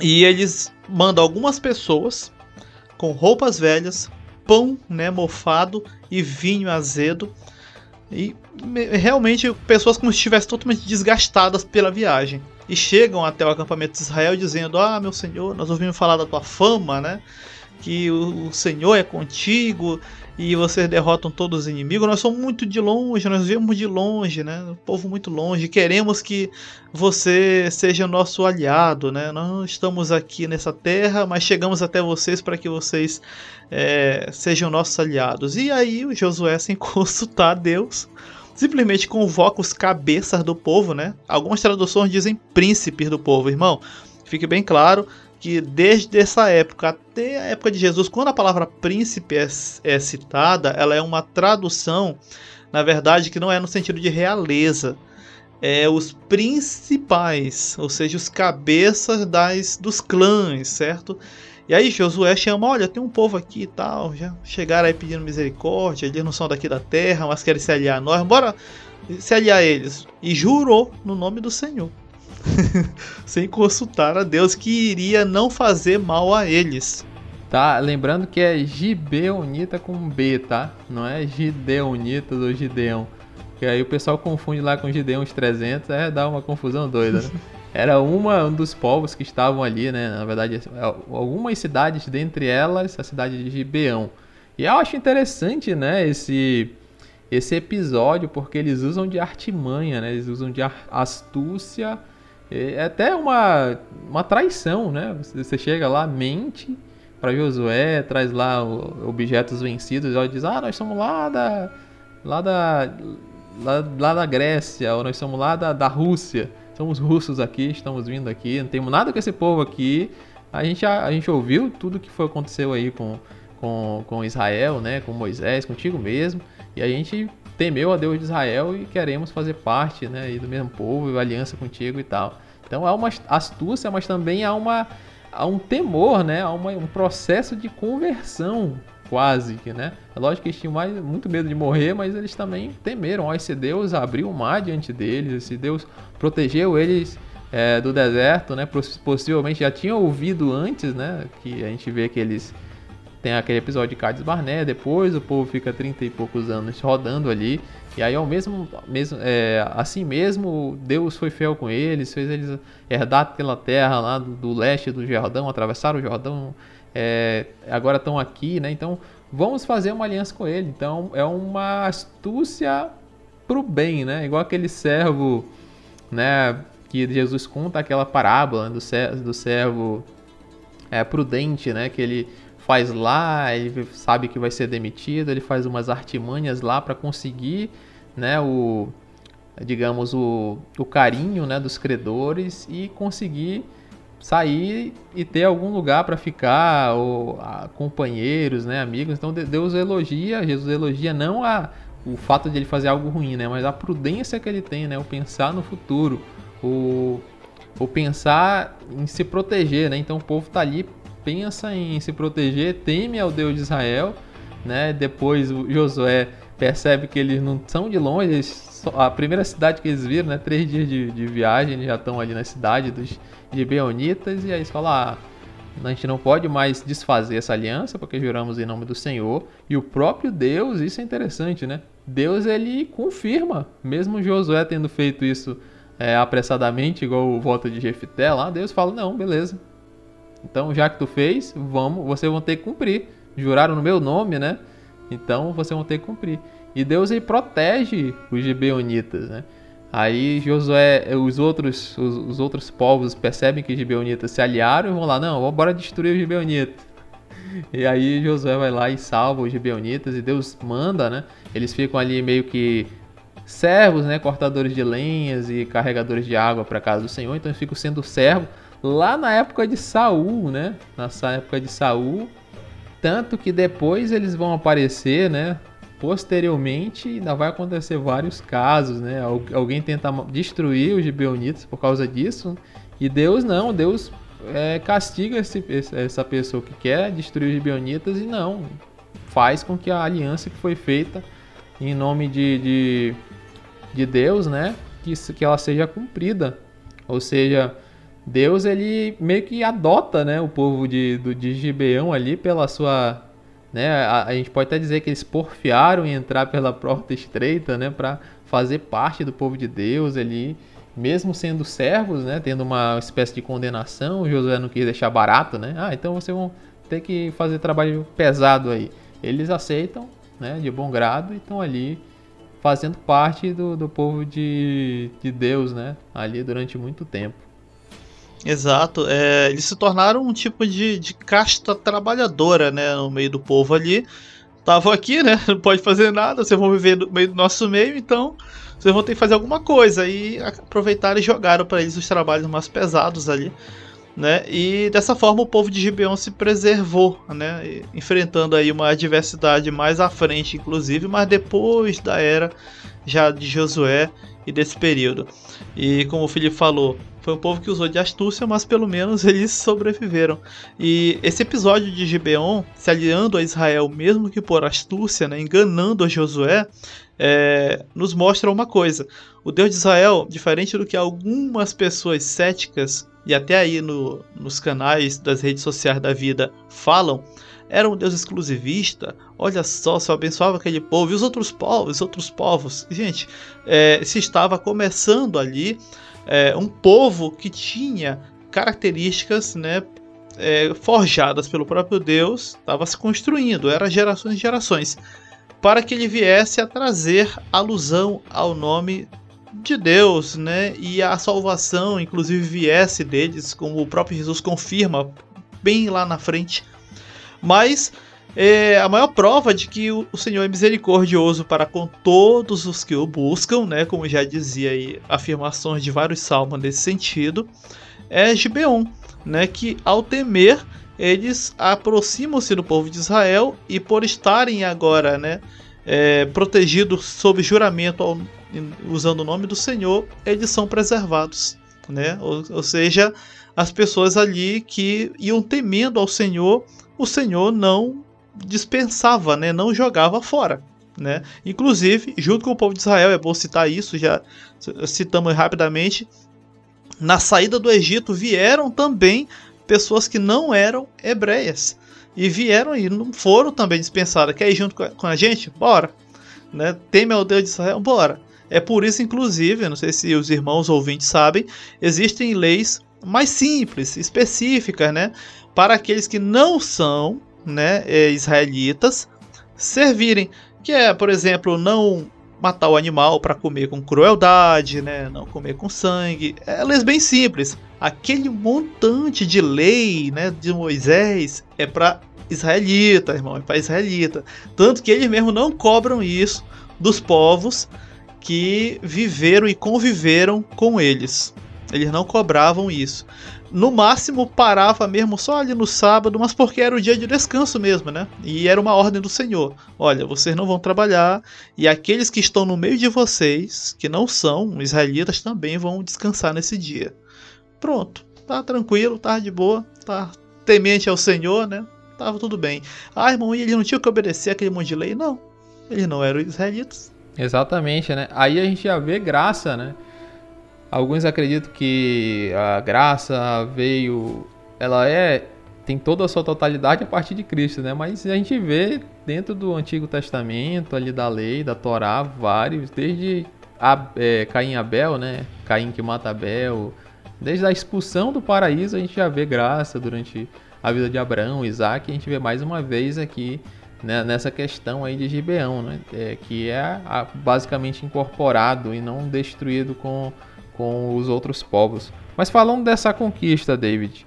E eles mandam algumas pessoas com roupas velhas, pão né, mofado e vinho azedo. E realmente pessoas como se estivessem totalmente desgastadas pela viagem. E chegam até o acampamento de Israel dizendo: Ah, meu senhor, nós ouvimos falar da tua fama, né? que o, Senhor é contigo e vocês derrotam todos os inimigos. Nós somos muito de longe, nós vemos de longe, né? O povo muito longe. Queremos que você seja nosso aliado, né? Nós não estamos aqui nessa terra, mas chegamos até vocês para que vocês é, sejam nossos aliados. E aí o Josué, sem consultar Deus, simplesmente convoca os cabeças do povo, né? Algumas traduções dizem príncipes do povo, irmão. Fique bem claro, que desde essa época até a época de Jesus, quando a palavra príncipe é, é citada, ela é uma tradução, na verdade, que não é no sentido de realeza. É os principais, ou seja, os cabeças das, dos clãs, certo? E aí Josué chama, olha, tem um povo aqui e tal, já chegaram aí pedindo misericórdia, eles não são daqui da terra, mas querem se aliar a nós, bora se aliar a eles. E jurou no nome do Senhor. sem consultar a Deus que iria não fazer mal a eles. Tá, lembrando que é Gibeonita com B, tá? Não é Gideonitas ou Gideão. Que aí o pessoal confunde lá com Gideões 300, é dá uma confusão doida, né? Era uma, um dos povos que estavam ali, né? Na verdade, algumas cidades, dentre elas, a cidade de Gibeão. E eu acho interessante, né, esse, esse episódio, porque eles usam de artimanha, né? Eles usam de astúcia é até uma, uma traição, né? Você chega lá, mente para Josué, traz lá objetos vencidos, e diz: "Ah, nós somos lá da lá da lá, lá da Grécia, ou nós somos lá da, da Rússia. Somos russos aqui, estamos vindo aqui, não temos nada com esse povo aqui. A gente, a, a gente ouviu tudo que foi aconteceu aí com, com, com Israel, né? Com Moisés, contigo mesmo. E a gente temeu a Deus de Israel e queremos fazer parte né, do mesmo povo, aliança contigo e tal. Então há uma astúcia, mas também há, uma, há um temor, né? há uma, um processo de conversão quase que, né? É lógico que eles tinham mais, muito medo de morrer, mas eles também temeram. Ó, esse Deus abriu o mar diante deles, esse Deus protegeu eles é, do deserto, né? Possivelmente já tinham ouvido antes, né? Que a gente vê que eles tem aquele episódio de Cades Barné, depois o povo fica 30 e poucos anos rodando ali. E aí, ao mesmo, mesmo é, assim mesmo, Deus foi fiel com eles, fez eles herdar aquela terra lá do, do leste do Jordão, atravessaram o Jordão, é, agora estão aqui, né? Então, vamos fazer uma aliança com ele. Então, é uma astúcia pro bem, né? Igual aquele servo, né? Que Jesus conta aquela parábola do servo, do servo é, prudente, né? Que ele faz lá, ele sabe que vai ser demitido, ele faz umas artimanhas lá para conseguir, né, o digamos o, o carinho, né, dos credores e conseguir sair e ter algum lugar para ficar, ou a, companheiros, né, amigos. Então Deus elogia, Jesus elogia não a o fato de ele fazer algo ruim, né? Mas a prudência que ele tem, né? O pensar no futuro, o, o pensar em se proteger, né? Então o povo tá ali, pensa em se proteger, teme ao Deus de Israel, né? Depois Josué percebe que eles não são de longe, eles, a primeira cidade que eles viram, né? Três dias de, de viagem, eles já estão ali na cidade dos Gibeonitas, e aí eles falam, ah, a gente não pode mais desfazer essa aliança, porque juramos em nome do Senhor. E o próprio Deus, isso é interessante, né? Deus ele confirma, mesmo Josué tendo feito isso é, apressadamente, igual o voto de Jefité lá, Deus fala: não, beleza. Então, já que tu fez, vamos, vocês vão ter que cumprir. Juraram no meu nome, né? Então, vocês vão ter que cumprir. E Deus ele protege os gibeonitas, né? Aí Josué, os outros, os, os, outros povos percebem que os gibeonitas se aliaram e vão lá, não, bora destruir os gibeonitas. E aí Josué vai lá e salva os gibeonitas e Deus manda, né? Eles ficam ali meio que servos, né, cortadores de lenhas e carregadores de água para casa do Senhor, então eles ficam sendo servos lá na época de Saul, né? Nessa época de Saul, tanto que depois eles vão aparecer, né? Posteriormente, ainda vai acontecer vários casos, né? Alguém tenta destruir os gibeonitas por causa disso, e Deus não, Deus é, castiga esse, essa pessoa que quer destruir os gibeonitas e não faz com que a aliança que foi feita em nome de, de, de Deus, né? Que, que ela seja cumprida. Ou seja, Deus ele meio que adota, né, o povo de, do, de Gibeão ali pela sua né? A, a, gente pode até dizer que eles porfiaram em entrar pela porta estreita, né? Para fazer parte do povo de Deus ali, mesmo sendo servos, né? Tendo uma espécie de condenação, Josué não quis deixar barato, né? Ah, então vocês vão ter que fazer trabalho pesado aí. Eles aceitam, né? De bom grado e estão ali fazendo parte do, do povo de, de Deus, né? Ali durante muito tempo. Exato, é, eles se tornaram um tipo de, de casta trabalhadora, né, no meio do povo ali. Estavam aqui, né, não pode fazer nada, vocês vão viver no meio do nosso meio, então vocês vão ter que fazer alguma coisa. E aproveitaram e jogaram para eles os trabalhos mais pesados ali, né, e dessa forma o povo de Gibeon se preservou, né, enfrentando aí uma adversidade mais à frente, inclusive, mas depois da era já de Josué e desse período. E como o Felipe falou, foi um povo que usou de astúcia, mas pelo menos eles sobreviveram. E esse episódio de Gibeon, se aliando a Israel, mesmo que por astúcia, né, enganando a Josué, é, nos mostra uma coisa. O Deus de Israel, diferente do que algumas pessoas céticas, e até aí no, nos canais das redes sociais da vida falam, era um Deus exclusivista. Olha só, só abençoava aquele povo e os outros povos, os outros povos. Gente, é, se estava começando ali é, um povo que tinha características né, é, forjadas pelo próprio Deus, estava se construindo, era gerações e gerações, para que ele viesse a trazer alusão ao nome de Deus, né? E a salvação, inclusive, viesse deles, como o próprio Jesus confirma bem lá na frente. Mas é a maior prova de que o Senhor é misericordioso para com todos os que o buscam, né? Como já dizia aí, afirmações de vários salmos nesse sentido, é Gibeon, né? Que ao temer eles aproximam-se do povo de Israel e por estarem agora, né? É, protegidos sob juramento ao, usando o nome do Senhor, eles são preservados, né? Ou, ou seja, as pessoas ali que iam temendo ao Senhor, o Senhor não dispensava, né? não jogava fora. Né? Inclusive, junto com o povo de Israel, é bom citar isso, já citamos rapidamente. Na saída do Egito vieram também pessoas que não eram hebreias e vieram e não foram também dispensadas. Quer ir junto com a gente? Bora! Né? Teme ao Deus de Israel? Bora! É por isso, inclusive, não sei se os irmãos ouvintes sabem, existem leis mais simples, específicas, né? Para aqueles que não são né, é, israelitas servirem, que é, por exemplo, não matar o animal para comer com crueldade, né, não comer com sangue, é leis bem simples. Aquele montante de lei, né, de Moisés é para israelita, irmão, é para israelita. Tanto que eles mesmo não cobram isso dos povos que viveram e conviveram com eles. Eles não cobravam isso. No máximo parava mesmo só ali no sábado, mas porque era o dia de descanso mesmo, né? E era uma ordem do Senhor. Olha, vocês não vão trabalhar e aqueles que estão no meio de vocês, que não são israelitas, também vão descansar nesse dia. Pronto, tá tranquilo, tá de boa, tá temente ao Senhor, né? Tava tudo bem. Ah, irmão, e ele não tinha que obedecer aquele monte de lei? Não. Eles não eram israelitas. Exatamente, né? Aí a gente já vê graça, né? Alguns acreditam que a graça veio, ela é tem toda a sua totalidade a partir de Cristo, né? Mas a gente vê dentro do Antigo Testamento, ali da lei, da Torá, vários, desde a, é, Caim e Abel, né? Caim que mata Abel, desde a expulsão do paraíso a gente já vê graça durante a vida de Abraão, Isaac, a gente vê mais uma vez aqui né, nessa questão aí de Gibeão, né? É, que é a, basicamente incorporado e não destruído com com os outros povos. Mas falando dessa conquista, David,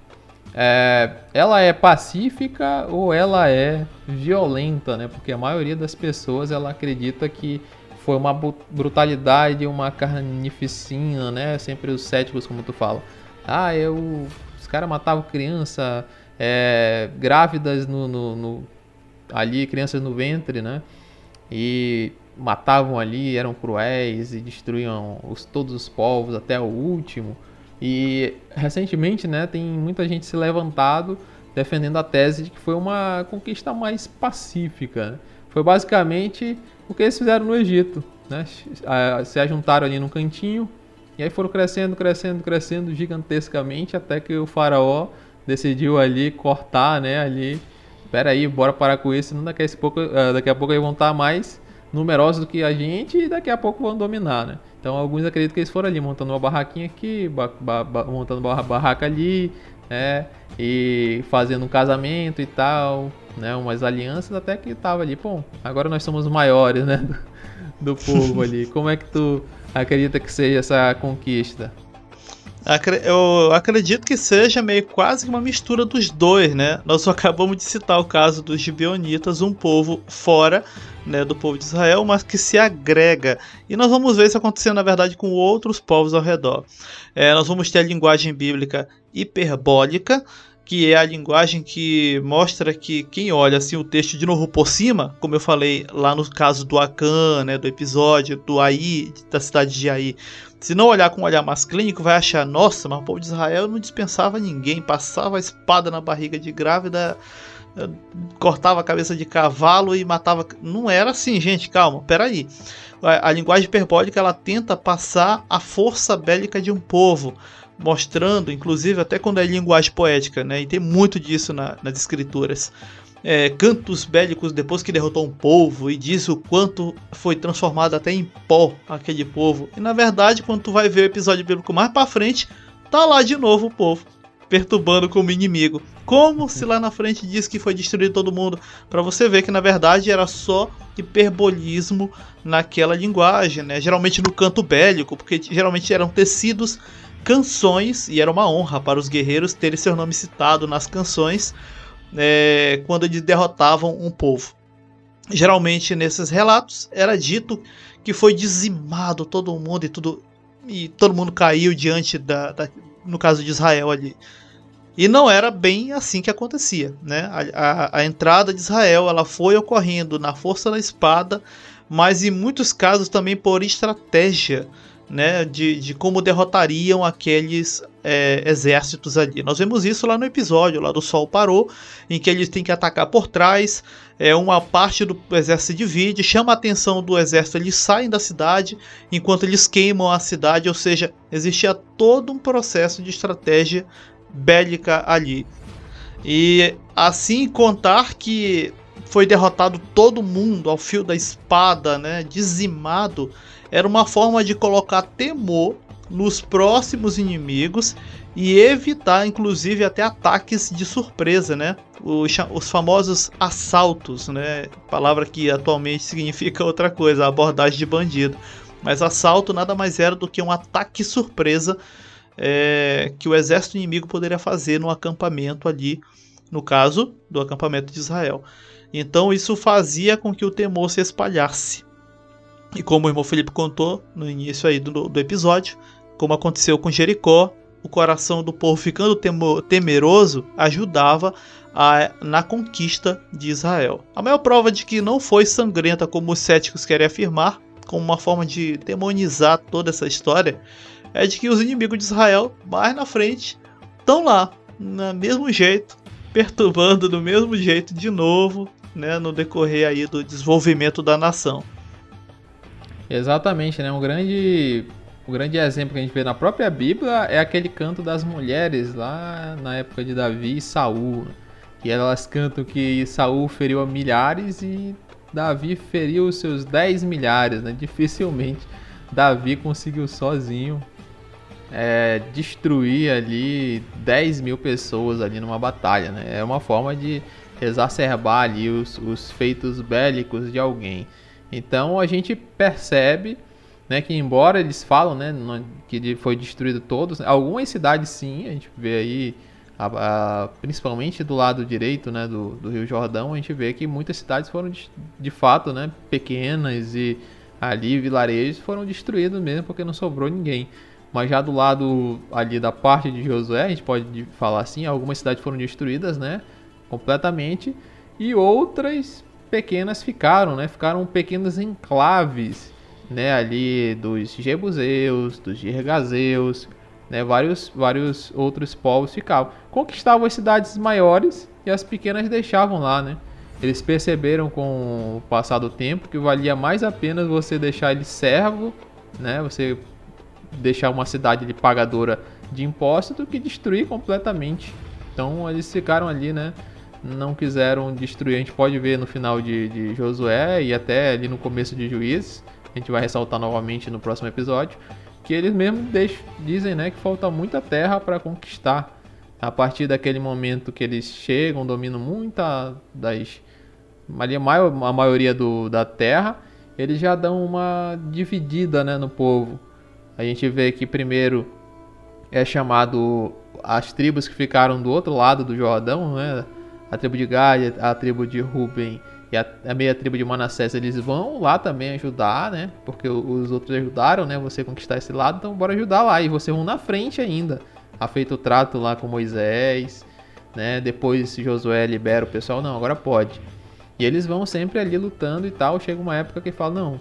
é, ela é pacífica ou ela é violenta, né? Porque a maioria das pessoas ela acredita que foi uma brutalidade, uma carnificina, né? Sempre os céticos, como tu fala. Ah, eu, os caras matavam criança, é, grávidas no, no, no, ali, crianças no ventre, né? E matavam ali, eram cruéis e destruíam os, todos os povos até o último. E recentemente, né, tem muita gente se levantado defendendo a tese de que foi uma conquista mais pacífica. Né? Foi basicamente o que eles fizeram no Egito, né? Se ajuntaram ali no cantinho e aí foram crescendo, crescendo, crescendo gigantescamente até que o faraó decidiu ali cortar, né, ali. Espera aí, bora parar com isso, não daqui a pouco, ah, daqui a pouco eles vão estar mais numerosos do que a gente e daqui a pouco vão dominar, né? Então alguns acreditam que eles foram ali montando uma barraquinha aqui, ba ba montando uma barraca ali, né? E fazendo um casamento e tal, né? Umas alianças até que tava ali, pô, agora nós somos maiores, né? Do, do povo ali. Como é que tu acredita que seja essa conquista? Eu acredito que seja meio quase uma mistura dos dois, né? Nós acabamos de citar o caso dos gibeonitas, um povo fora né, do povo de Israel, mas que se agrega. E nós vamos ver isso acontecendo, na verdade, com outros povos ao redor. É, nós vamos ter a linguagem bíblica hiperbólica, que é a linguagem que mostra que quem olha assim o texto de novo por cima, como eu falei lá no caso do Acã, né, do episódio do Ai, da cidade de Ai, se não olhar com um olhar mais clínico, vai achar, nossa, mas o povo de Israel não dispensava ninguém, passava a espada na barriga de grávida, eh, cortava a cabeça de cavalo e matava. Não era assim, gente, calma, peraí. A, a linguagem hiperbólica ela tenta passar a força bélica de um povo mostrando, inclusive até quando é linguagem poética, né? E tem muito disso na, nas escrituras. É, cantos bélicos depois que derrotou um povo e diz o quanto foi transformado até em pó aquele povo. E na verdade, quando tu vai ver o episódio bíblico mais para frente, tá lá de novo o povo perturbando como inimigo. Como se lá na frente diz que foi destruído todo mundo, para você ver que na verdade era só hiperbolismo naquela linguagem, né? Geralmente no canto bélico, porque geralmente eram tecidos canções, e era uma honra para os guerreiros terem seu nome citado nas canções é, quando eles derrotavam um povo. Geralmente nesses relatos era dito que foi dizimado todo mundo e tudo e todo mundo caiu diante da, da no caso de Israel ali. E não era bem assim que acontecia, né? A, a, a, entrada de Israel ela foi ocorrendo na força da espada, mas em muitos casos também por estratégia né, de, de como derrotariam aqueles é, exércitos ali. Nós vemos isso lá no episódio lá do Sol Parou, em que eles têm que atacar por trás, é, uma parte do exército se divide, chama a atenção do exército, eles saem da cidade enquanto eles queimam a cidade, ou seja, existia todo um processo de estratégia bélica ali. E assim contar que foi derrotado todo mundo ao fio da espada, né, dizimado era uma forma de colocar temor nos próximos inimigos e evitar, inclusive, até ataques de surpresa, né? Os, os, famosos assaltos, né? Palavra que atualmente significa outra coisa, abordagem de bandido. Mas assalto nada mais era do que um ataque surpresa é, que o exército inimigo poderia fazer no acampamento ali, no caso do acampamento de Israel. Então isso fazia com que o temor se espalhasse. E como o irmão Felipe contou no início aí do, do episódio, como aconteceu com Jericó, o coração do povo ficando temeroso ajudava a, na conquista de Israel. A maior prova de que não foi sangrenta como os céticos querem afirmar, como uma forma de demonizar toda essa história, é de que os inimigos de Israel, mais na frente, estão lá, no mesmo jeito, perturbando do mesmo jeito de novo, né, no decorrer aí do desenvolvimento da nação. Exatamente, né? Um grande, um grande exemplo que a gente vê na própria Bíblia é aquele canto das mulheres lá na época de Davi e Saul, que elas cantam que Saul feriu a milhares e Davi feriu os seus 10 milhares, né? Dificilmente Davi conseguiu sozinho é, destruir ali 10 mil pessoas ali numa batalha, né? É uma forma de exacerbar ali os, os feitos bélicos de alguém. Então a gente percebe né, que embora eles falam né, que foi destruído todos, algumas cidades sim, a gente vê aí, a, a, principalmente do lado direito né, do, do Rio Jordão, a gente vê que muitas cidades foram de, de fato né, pequenas e ali vilarejos foram destruídos mesmo porque não sobrou ninguém. Mas já do lado ali da parte de Josué, a gente pode falar assim, algumas cidades foram destruídas, né? Completamente. E outras pequenas ficaram, né? Ficaram pequenos enclaves, né? Ali dos Jebuseus, dos Girgazeus, né? Vários, vários outros povos ficavam. Conquistavam as cidades maiores e as pequenas deixavam lá, né? Eles perceberam com o passar do tempo que valia mais a pena você deixar ele servo, né? Você deixar uma cidade de pagadora de impostos do que destruir completamente. Então eles ficaram ali, né? Não quiseram destruir. A gente pode ver no final de, de Josué e até ali no começo de Juízes. A gente vai ressaltar novamente no próximo episódio. Que eles deixam, dizem né, que falta muita terra para conquistar. A partir daquele momento que eles chegam, dominam muita das. A maioria do, da terra, eles já dão uma dividida né, no povo a gente vê que primeiro é chamado as tribos que ficaram do outro lado do Jordão, né? A tribo de Gad, a tribo de Ruben e a, a meia tribo de Manassés, eles vão lá também ajudar, né? Porque os outros ajudaram, né? Você conquistar esse lado, então bora ajudar lá. E você vão na frente ainda. Ha feito o trato lá com Moisés, né? Depois Josué libera o pessoal, não, agora pode. E eles vão sempre ali lutando e tal. Chega uma época que fala, não,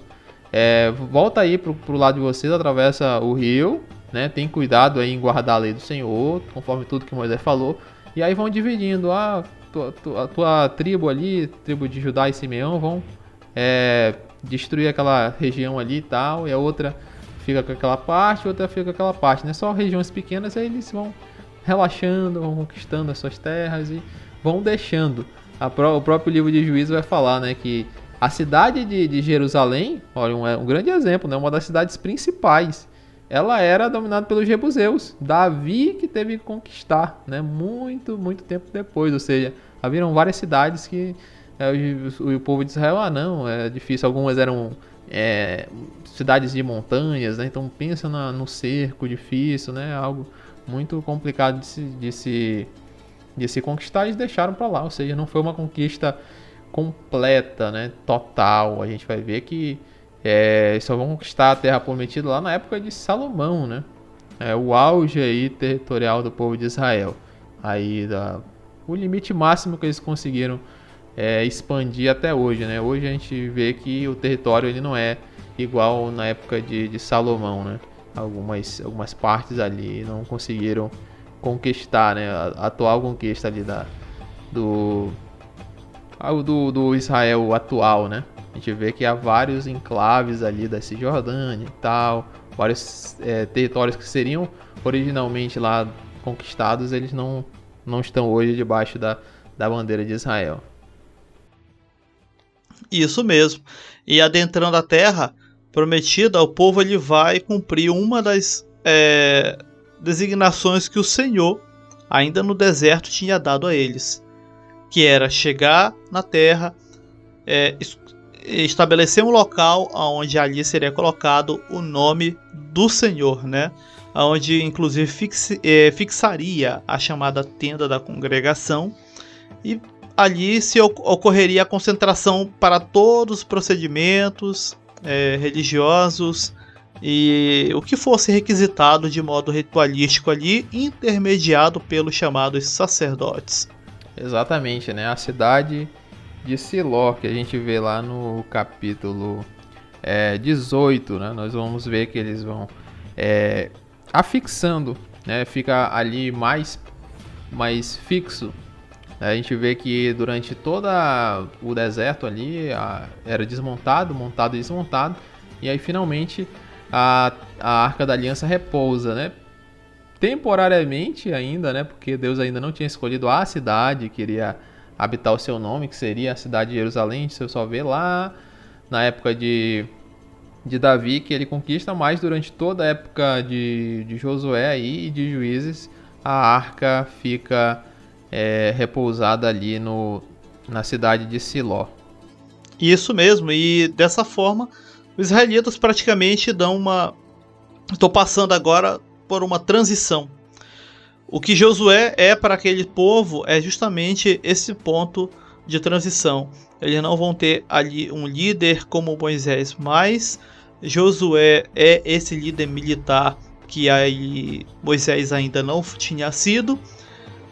é, volta aí pro, pro lado de vocês, atravessa o rio, né? Tem cuidado aí em guardar a lei do Senhor, conforme tudo que Moisés falou. E aí vão dividindo. Ah, tua, tua, a tua tribo ali, tribo de Judá e Simeão, vão é, destruir aquela região ali e tal. E a outra fica com aquela parte, outra fica com aquela parte. Né? Só regiões pequenas, aí eles vão relaxando, vão conquistando as suas terras e vão deixando. o próprio livro de Juízo vai falar né, que a cidade de, de Jerusalém, olha, um, um, grande exemplo, né? uma das cidades principais. Ela era dominada pelos jebuseus. Davi que teve que conquistar, né? Muito, muito tempo depois. Ou seja, haviam várias cidades que é, o, o, povo de Israel, ah, não, é difícil. Algumas eram é, cidades de montanhas, né? Então pensa na, no cerco difícil, né? Algo muito complicado de se, de se, de se conquistar. Eles deixaram para lá. Ou seja, não foi uma conquista completa, né, total. A gente vai ver que é, só vão conquistar a Terra Prometida lá na época de Salomão, né? É o auge aí territorial do povo de Israel. Aí da, o limite máximo que eles conseguiram é, expandir até hoje, né? Hoje a gente vê que o território ele não é igual na época de, de Salomão, né? Algumas, algumas partes ali não conseguiram conquistar, né? A atual conquista ali da, do, do, do Israel atual, né? A gente vê que há vários enclaves ali da Cisjordânia e tal, vários é, territórios que seriam originalmente lá conquistados, eles não, não estão hoje debaixo da, da bandeira de Israel. Isso mesmo. E adentrando a terra prometida, o povo ele vai cumprir uma das é, designações que o Senhor, ainda no deserto, tinha dado a eles que era chegar na Terra, é, estabelecer um local onde ali seria colocado o nome do Senhor, né? Onde inclusive fixe, é, fixaria a chamada tenda da congregação e ali se ocorreria a concentração para todos os procedimentos é, religiosos e o que fosse requisitado de modo ritualístico ali, intermediado pelos chamados sacerdotes. Exatamente, né? A cidade de Siló, que a gente vê lá no capítulo é, 18, né? Nós vamos ver que eles vão é, afixando, né? Fica ali mais, mais fixo. A gente vê que durante todo o deserto ali a, era desmontado, montado e desmontado. E aí finalmente a, a Arca da Aliança repousa, né? Temporariamente ainda, né? Porque Deus ainda não tinha escolhido a cidade, queria habitar o seu nome, que seria a cidade de Jerusalém. Você só vê lá na época de, de Davi que ele conquista, mas durante toda a época de, de Josué aí, e de Juízes, a arca fica é, repousada ali no, na cidade de Siló. Isso mesmo, e dessa forma os israelitas praticamente dão uma. Estou passando agora por uma transição. O que Josué é para aquele povo é justamente esse ponto de transição. Eles não vão ter ali um líder como Moisés, mas Josué é esse líder militar que aí Moisés ainda não tinha sido,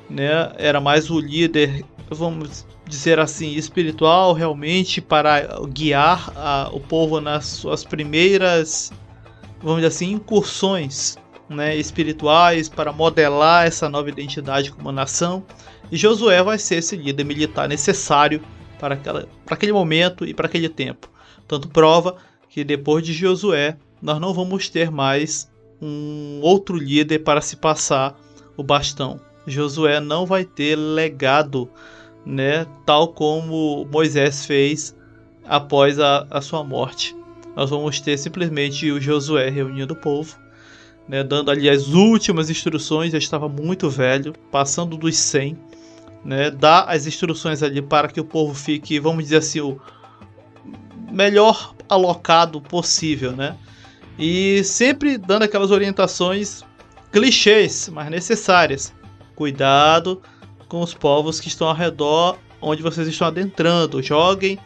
né? Era mais o líder, vamos dizer assim, espiritual realmente para guiar a, o povo nas suas primeiras, vamos dizer assim, incursões né, espirituais para modelar essa nova identidade como nação. E Josué vai ser esse líder militar necessário para, aquela, para aquele momento e para aquele tempo. Tanto prova que depois de Josué nós não vamos ter mais um outro líder para se passar o bastão. Josué não vai ter legado, né, tal como Moisés fez após a, a sua morte. Nós vamos ter simplesmente o Josué reunindo o povo né, dando ali as últimas instruções, já estava muito velho, passando dos 100, né, dá as instruções ali para que o povo fique, vamos dizer assim, o melhor alocado possível, né? E sempre dando aquelas orientações clichês, mas necessárias. Cuidado com os povos que estão ao redor onde vocês estão adentrando. Joguem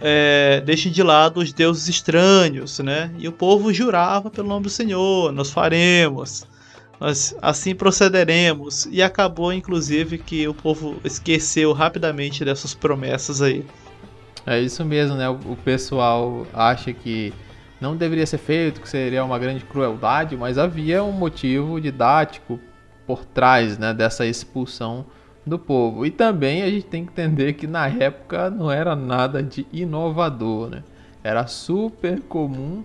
é, deixem de lado os deuses estranhos, né? E o povo jurava pelo nome do Senhor, nós faremos, nós assim procederemos. E acabou, inclusive, que o povo esqueceu rapidamente dessas promessas aí. É isso mesmo, né? O pessoal acha que não deveria ser feito, que seria uma grande crueldade, mas havia um motivo didático por trás né, dessa expulsão do povo. E também a gente tem que entender que na época não era nada de inovador, né? Era super comum,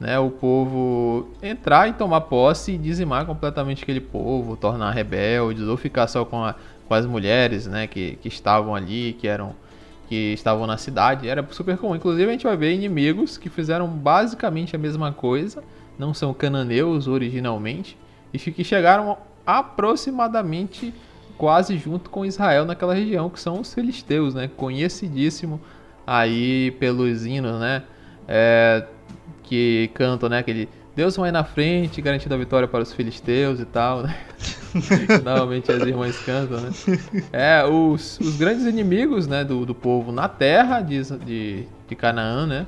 né, o povo entrar e tomar posse e dizimar completamente aquele povo, tornar rebeldes ou ficar só com, a, com as mulheres, né, que, que estavam ali, que eram que estavam na cidade, era super comum. Inclusive a gente vai ver inimigos que fizeram basicamente a mesma coisa, não são cananeus originalmente, e que chegaram aproximadamente quase junto com Israel naquela região, que são os filisteus, né? Conhecidíssimo aí pelos hinos, né? É, que cantam, né? Aquele Deus vai na frente, garantindo a vitória para os filisteus e tal, né? Normalmente as irmãs cantam, né? É, os, os grandes inimigos, né, do, do povo na terra de, de, de Canaã, né?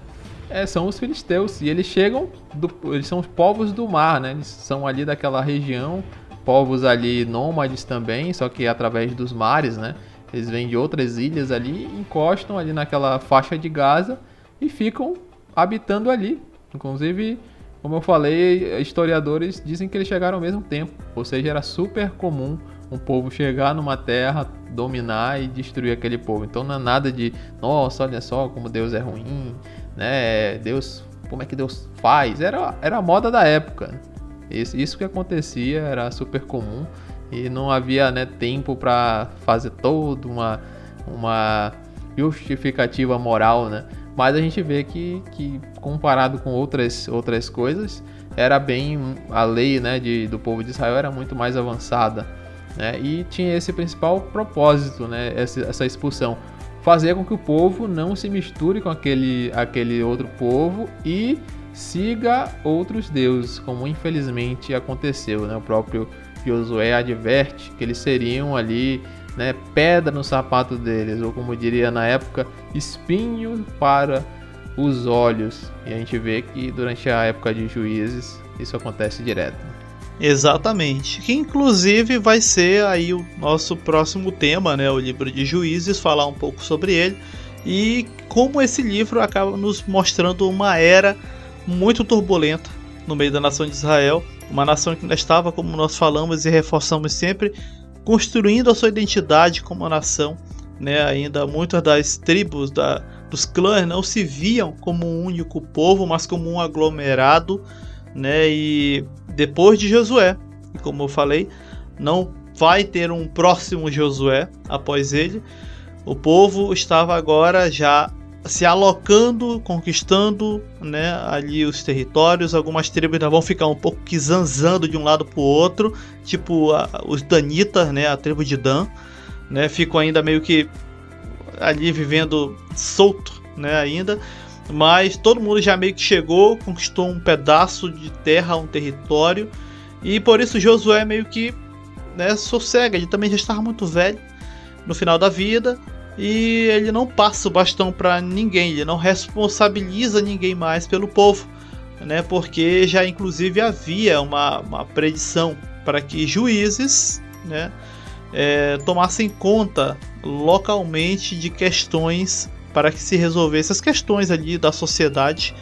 É, são os filisteus. E eles chegam, do, eles são os povos do mar, né? Eles são ali daquela região povos ali nômades também, só que através dos mares, né? Eles vêm de outras ilhas ali, encostam ali naquela faixa de Gaza e ficam habitando ali. Inclusive, como eu falei, historiadores dizem que eles chegaram ao mesmo tempo, ou seja, era super comum um povo chegar numa terra, dominar e destruir aquele povo. Então não é nada de, nossa, olha só como Deus é ruim, né? Deus, como é que Deus faz? Era, era a moda da época. Isso que acontecia era super comum e não havia né, tempo para fazer toda uma, uma justificativa moral, né? Mas a gente vê que, que comparado com outras, outras coisas, era bem a lei né, de, do povo de Israel era muito mais avançada. Né? E tinha esse principal propósito, né, essa, essa expulsão. Fazer com que o povo não se misture com aquele, aquele outro povo e siga outros deuses, como infelizmente aconteceu. Né? O próprio Josué adverte que eles seriam ali né, pedra no sapato deles, ou como diria na época, espinho para os olhos. E a gente vê que durante a época de juízes isso acontece direto. Exatamente. Que inclusive vai ser aí o nosso próximo tema, né? O livro de Juízes, falar um pouco sobre ele e como esse livro acaba nos mostrando uma era muito turbulenta no meio da nação de Israel, uma nação que ainda estava, como nós falamos e reforçamos sempre, construindo a sua identidade como nação, né? Ainda muitas das tribos da, dos clãs não se viam como um único povo, mas como um aglomerado, né? E depois de Josué, como eu falei, não vai ter um próximo Josué após ele. O povo estava agora já se alocando, conquistando né, ali os territórios. Algumas tribos ainda vão ficar um pouco que zanzando de um lado para o outro, tipo a, os Danitas, né, a tribo de Dan, né, ficam ainda meio que ali vivendo solto né, ainda. Mas todo mundo já meio que chegou, conquistou um pedaço de terra, um território. E por isso Josué meio que né, sossega, ele também já estava muito velho no final da vida e ele não passa o bastão para ninguém, ele não responsabiliza ninguém mais pelo povo, né? Porque já inclusive havia uma, uma predição para que juízes, né, é, tomassem conta localmente de questões para que se resolvesse as questões ali da sociedade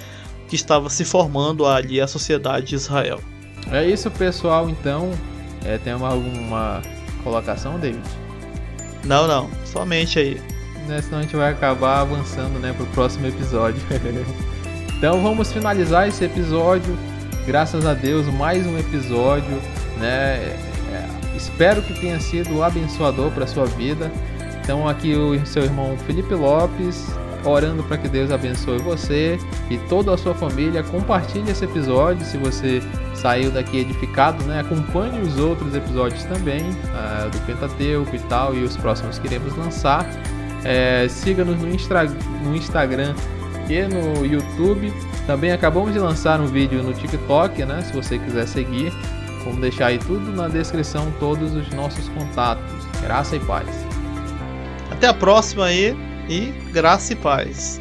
que estava se formando ali a sociedade de Israel. É isso, pessoal. Então, é, tem alguma colocação, David? Não, não. Somente aí. Né, senão a gente vai acabar avançando né, para o próximo episódio. então vamos finalizar esse episódio. Graças a Deus, mais um episódio. Né? É, espero que tenha sido abençoador para sua vida. Então aqui o seu irmão Felipe Lopes orando para que Deus abençoe você e toda a sua família. Compartilhe esse episódio se você saiu daqui edificado, né? Acompanhe os outros episódios também uh, do Pentateuco e tal e os próximos que iremos lançar. É, Siga-nos no, no Instagram e no YouTube. Também acabamos de lançar um vídeo no TikTok, né? Se você quiser seguir, vamos deixar aí tudo na descrição, todos os nossos contatos. Graça e paz. Até a próxima aí e graça e paz.